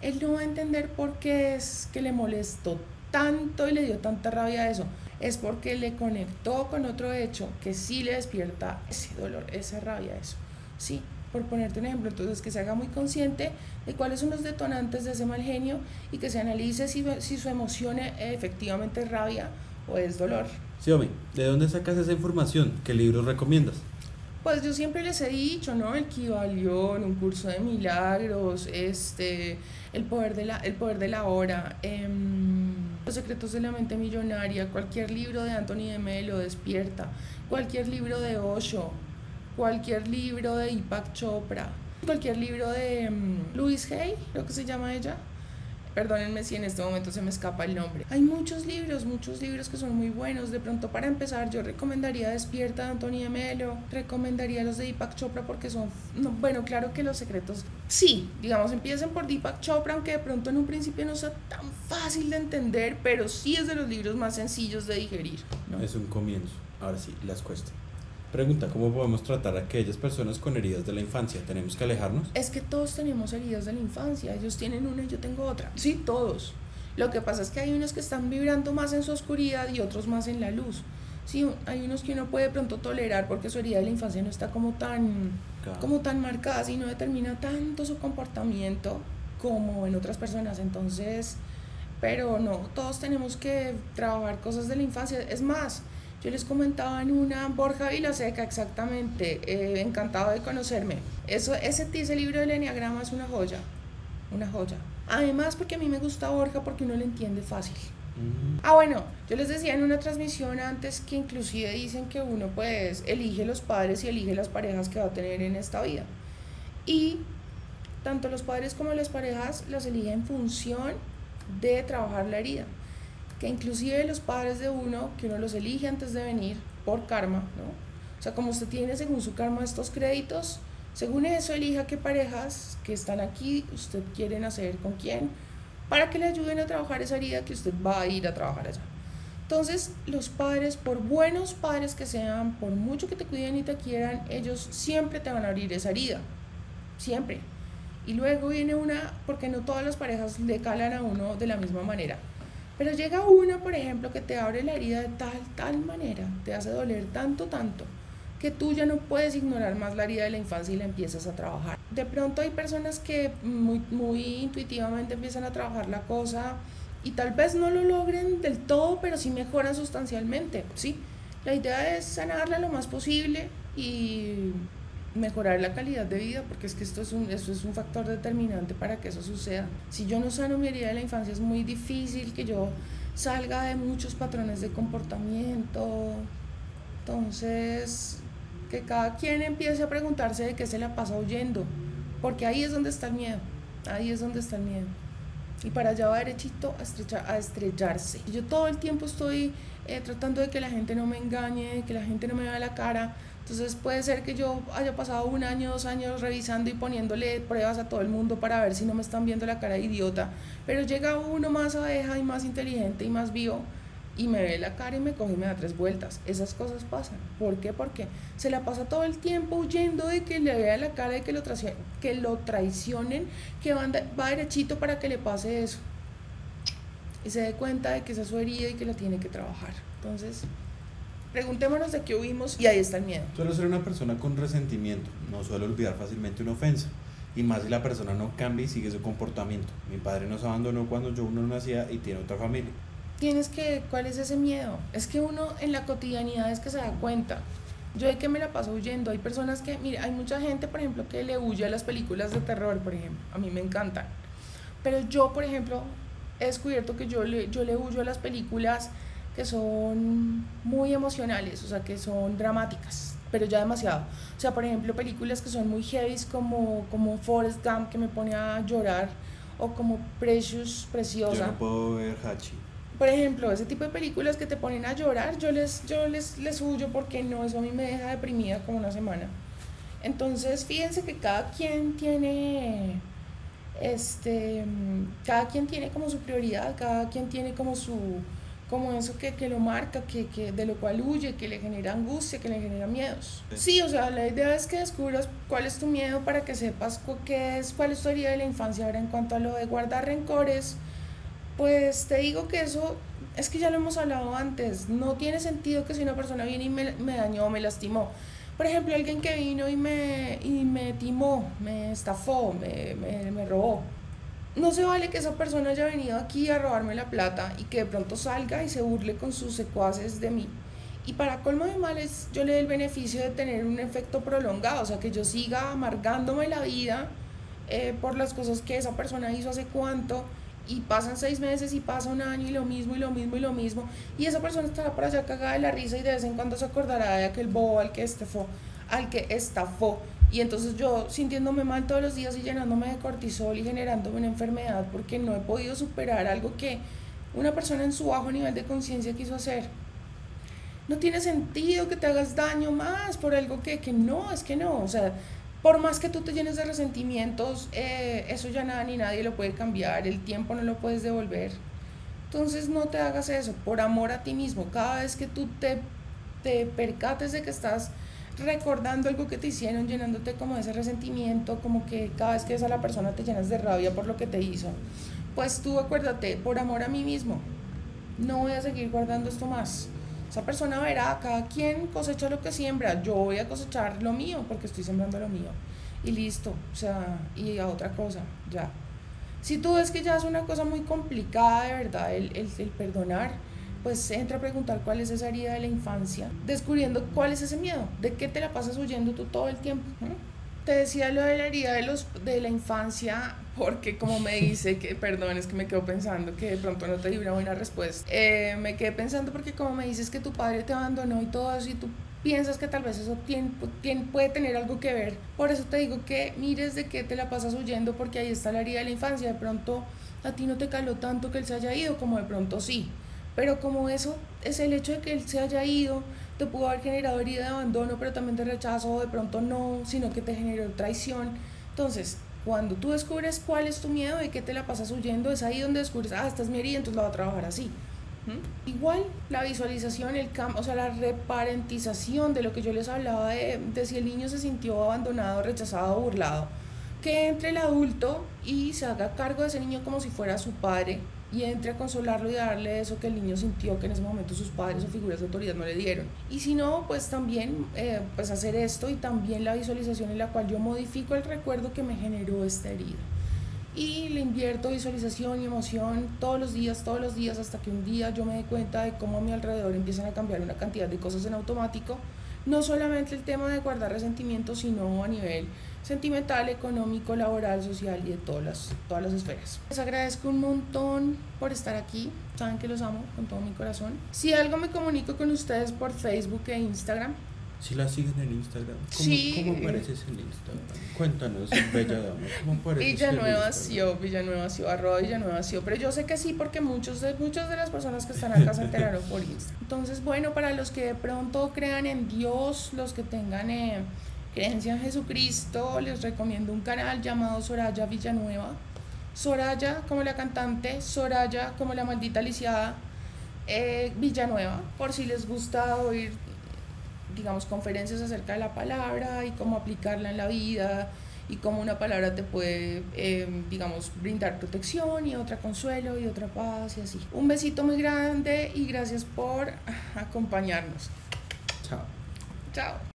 él no va a entender por qué es que le molestó tanto y le dio tanta rabia a eso. Es porque le conectó con otro hecho que sí le despierta ese dolor, esa rabia, eso. Sí, por ponerte un ejemplo, entonces que se haga muy consciente de cuáles son los detonantes de ese mal genio y que se analice si, si su emoción efectivamente es rabia o es dolor. Sí, ¿de dónde sacas esa información? ¿Qué libros recomiendas? Pues yo siempre les he dicho, ¿no? El Kibalión, un curso de milagros, este, el poder de la, el poder de la hora, em, los secretos de la mente millonaria, cualquier libro de Anthony de Melo, Despierta, cualquier libro de Osho, cualquier libro de Ipak Chopra, cualquier libro de um, Louise Hay, creo que se llama ella, Perdónenme si en este momento se me escapa el nombre. Hay muchos libros, muchos libros que son muy buenos. De pronto, para empezar, yo recomendaría Despierta de Antonio Melo, recomendaría los de Deepak Chopra porque son, bueno, claro que los secretos, sí, digamos, empiecen por Deepak Chopra, aunque de pronto en un principio no sea tan fácil de entender, pero sí es de los libros más sencillos de digerir. ¿no? Es un comienzo, ahora sí, las cuesta. Pregunta, ¿cómo podemos tratar a aquellas personas con heridas de la infancia? ¿Tenemos que alejarnos? Es que todos tenemos heridas de la infancia, ellos tienen una y yo tengo otra. Sí, todos. Lo que pasa es que hay unos que están vibrando más en su oscuridad y otros más en la luz. Sí, hay unos que uno puede pronto tolerar porque su herida de la infancia no está como tan, como tan marcada, y no determina tanto su comportamiento como en otras personas. Entonces, pero no, todos tenemos que trabajar cosas de la infancia. Es más, yo les comentaba en una Borja Vilaseca, exactamente, eh, encantado de conocerme. Eso, ese, ese libro del Enneagrama es una joya, una joya. Además, porque a mí me gusta Borja porque uno lo entiende fácil. Ah, bueno, yo les decía en una transmisión antes que inclusive dicen que uno pues elige los padres y elige las parejas que va a tener en esta vida. Y tanto los padres como las parejas las elige en función de trabajar la herida que inclusive los padres de uno, que uno los elige antes de venir por karma, ¿no? O sea, como usted tiene según su karma estos créditos, según eso elija qué parejas que están aquí usted quiere nacer con quién, para que le ayuden a trabajar esa herida que usted va a ir a trabajar allá. Entonces, los padres, por buenos padres que sean, por mucho que te cuiden y te quieran, ellos siempre te van a abrir esa herida. Siempre. Y luego viene una, porque no todas las parejas le calan a uno de la misma manera. Pero llega uno, por ejemplo, que te abre la herida de tal, tal manera, te hace doler tanto, tanto, que tú ya no puedes ignorar más la herida de la infancia y la empiezas a trabajar. De pronto hay personas que muy, muy intuitivamente empiezan a trabajar la cosa y tal vez no lo logren del todo, pero sí mejoran sustancialmente, ¿sí? La idea es sanarla lo más posible y mejorar la calidad de vida, porque es que esto es, un, esto es un factor determinante para que eso suceda. Si yo no sano mi herida de la infancia, es muy difícil que yo salga de muchos patrones de comportamiento. Entonces, que cada quien empiece a preguntarse de qué se la pasa huyendo, porque ahí es donde está el miedo, ahí es donde está el miedo. Y para allá va derechito a, estrechar, a estrellarse. Yo todo el tiempo estoy eh, tratando de que la gente no me engañe, de que la gente no me vea la cara, entonces puede ser que yo haya pasado un año, dos años revisando y poniéndole pruebas a todo el mundo para ver si no me están viendo la cara de idiota. Pero llega uno más abeja y más inteligente y más vivo y me ve la cara y me coge y me da tres vueltas. Esas cosas pasan. ¿Por qué? Porque se la pasa todo el tiempo huyendo de que le vea la cara, de que lo, que lo traicionen, que va, va derechito para que le pase eso. Y se dé cuenta de que esa es su herida y que la tiene que trabajar. Entonces, Preguntémonos de qué huimos y ahí está el miedo. Suelo ser una persona con resentimiento, no suelo olvidar fácilmente una ofensa. y más si la persona no cambia y sigue su comportamiento. Mi padre nos abandonó cuando yo no nacía y tiene otra familia. Tienes que, ¿cuál es ese miedo? Es que uno en la cotidianidad es que se da cuenta. Yo de que me la paso huyendo. Hay personas que, mira, hay mucha gente, por ejemplo, que le huye a las películas de terror, por ejemplo. A mí me encantan. Pero yo, por ejemplo, he descubierto que yo le, yo le huyo a las películas que son muy emocionales, o sea, que son dramáticas, pero ya demasiado. O sea, por ejemplo, películas que son muy heavy como, como Forrest Gump, que me pone a llorar, o como Precious, Preciosa. Yo no puedo ver Hachi. Por ejemplo, ese tipo de películas que te ponen a llorar, yo les, yo les, les huyo porque no, eso a mí me deja deprimida como una semana. Entonces, fíjense que cada quien tiene, este, cada quien tiene como su prioridad, cada quien tiene como su, como eso que, que lo marca, que, que, de lo cual huye, que le genera angustia, que le genera miedos. Sí, o sea, la idea es que descubras cuál es tu miedo para que sepas qué es, cuál es tu herida de la infancia. Ahora, en cuanto a lo de guardar rencores, pues te digo que eso es que ya lo hemos hablado antes. No tiene sentido que si una persona viene y me, me dañó, me lastimó. Por ejemplo, alguien que vino y me, y me timó, me estafó, me, me, me robó. No se vale que esa persona haya venido aquí a robarme la plata y que de pronto salga y se burle con sus secuaces de mí. Y para colmo de males, yo le doy el beneficio de tener un efecto prolongado, o sea, que yo siga amargándome la vida eh, por las cosas que esa persona hizo hace cuánto y pasan seis meses y pasa un año y lo mismo y lo mismo y lo mismo y esa persona estará por allá cagada de la risa y de vez en cuando se acordará de aquel bobo al que estafó, al que estafó y entonces yo sintiéndome mal todos los días y llenándome de cortisol y generándome una enfermedad porque no he podido superar algo que una persona en su bajo nivel de conciencia quiso hacer. No tiene sentido que te hagas daño más por algo que, que no, es que no, o sea, por más que tú te llenes de resentimientos, eh, eso ya nada ni nadie lo puede cambiar, el tiempo no lo puedes devolver. Entonces no te hagas eso, por amor a ti mismo. Cada vez que tú te, te percates de que estás recordando algo que te hicieron, llenándote como de ese resentimiento, como que cada vez que ves a la persona te llenas de rabia por lo que te hizo, pues tú acuérdate, por amor a mí mismo, no voy a seguir guardando esto más. Esa persona verá, cada quien cosecha lo que siembra, yo voy a cosechar lo mío porque estoy sembrando lo mío. Y listo, o sea, y a otra cosa, ya. Si tú ves que ya es una cosa muy complicada, de verdad, el, el, el perdonar, pues entra a preguntar cuál es esa herida de la infancia, descubriendo cuál es ese miedo, de qué te la pasas huyendo tú todo el tiempo. Te decía lo de la herida de, los, de la infancia porque como me dice que, perdón, es que me quedo pensando que de pronto no te di una buena respuesta. Eh, me quedé pensando porque como me dices que tu padre te abandonó y todo eso y tú piensas que tal vez eso tiene, tiene, puede tener algo que ver. Por eso te digo que mires de qué te la pasas huyendo porque ahí está la herida de la infancia. De pronto a ti no te caló tanto que él se haya ido como de pronto sí. Pero como eso es el hecho de que él se haya ido, te pudo haber generado herida de abandono, pero también de rechazo, o de pronto no, sino que te generó traición. Entonces, cuando tú descubres cuál es tu miedo y qué te la pasas huyendo, es ahí donde descubres, ah, esta es mi herida, entonces la voy a trabajar así. ¿Mm? Igual la visualización, el cam o sea, la reparentización de lo que yo les hablaba de, de si el niño se sintió abandonado, rechazado, burlado, que entre el adulto y se haga cargo de ese niño como si fuera su padre y entre a consolarlo y darle eso que el niño sintió que en ese momento sus padres o figuras de autoridad no le dieron. Y si no, pues también eh, pues hacer esto y también la visualización en la cual yo modifico el recuerdo que me generó esta herida. Y le invierto visualización y emoción todos los días, todos los días, hasta que un día yo me dé cuenta de cómo a mi alrededor empiezan a cambiar una cantidad de cosas en automático. No solamente el tema de guardar resentimientos, sino a nivel sentimental, económico, laboral, social y de todas las, todas las esferas. Les agradezco un montón por estar aquí, saben que los amo con todo mi corazón. Si algo me comunico con ustedes por Facebook e Instagram. Si la siguen en Instagram, ¿cómo, Sí. ¿cómo apareces en Instagram? Cuéntanos, bella dama, ¿cómo apareces Villanueva? Sio, Villanueva Sio, arroba Villanueva Sio, pero yo sé que sí porque muchos de, muchas de las personas que están acá se enteraron por Instagram. Entonces, bueno, para los que de pronto crean en Dios, los que tengan eh, creencia en Jesucristo, les recomiendo un canal llamado Soraya Villanueva. Soraya como la cantante, Soraya como la maldita lisiada, eh, Villanueva, por si les gusta oír, digamos, conferencias acerca de la palabra y cómo aplicarla en la vida y cómo una palabra te puede, eh, digamos, brindar protección y otra consuelo y otra paz y así. Un besito muy grande y gracias por acompañarnos. Chao. Chao.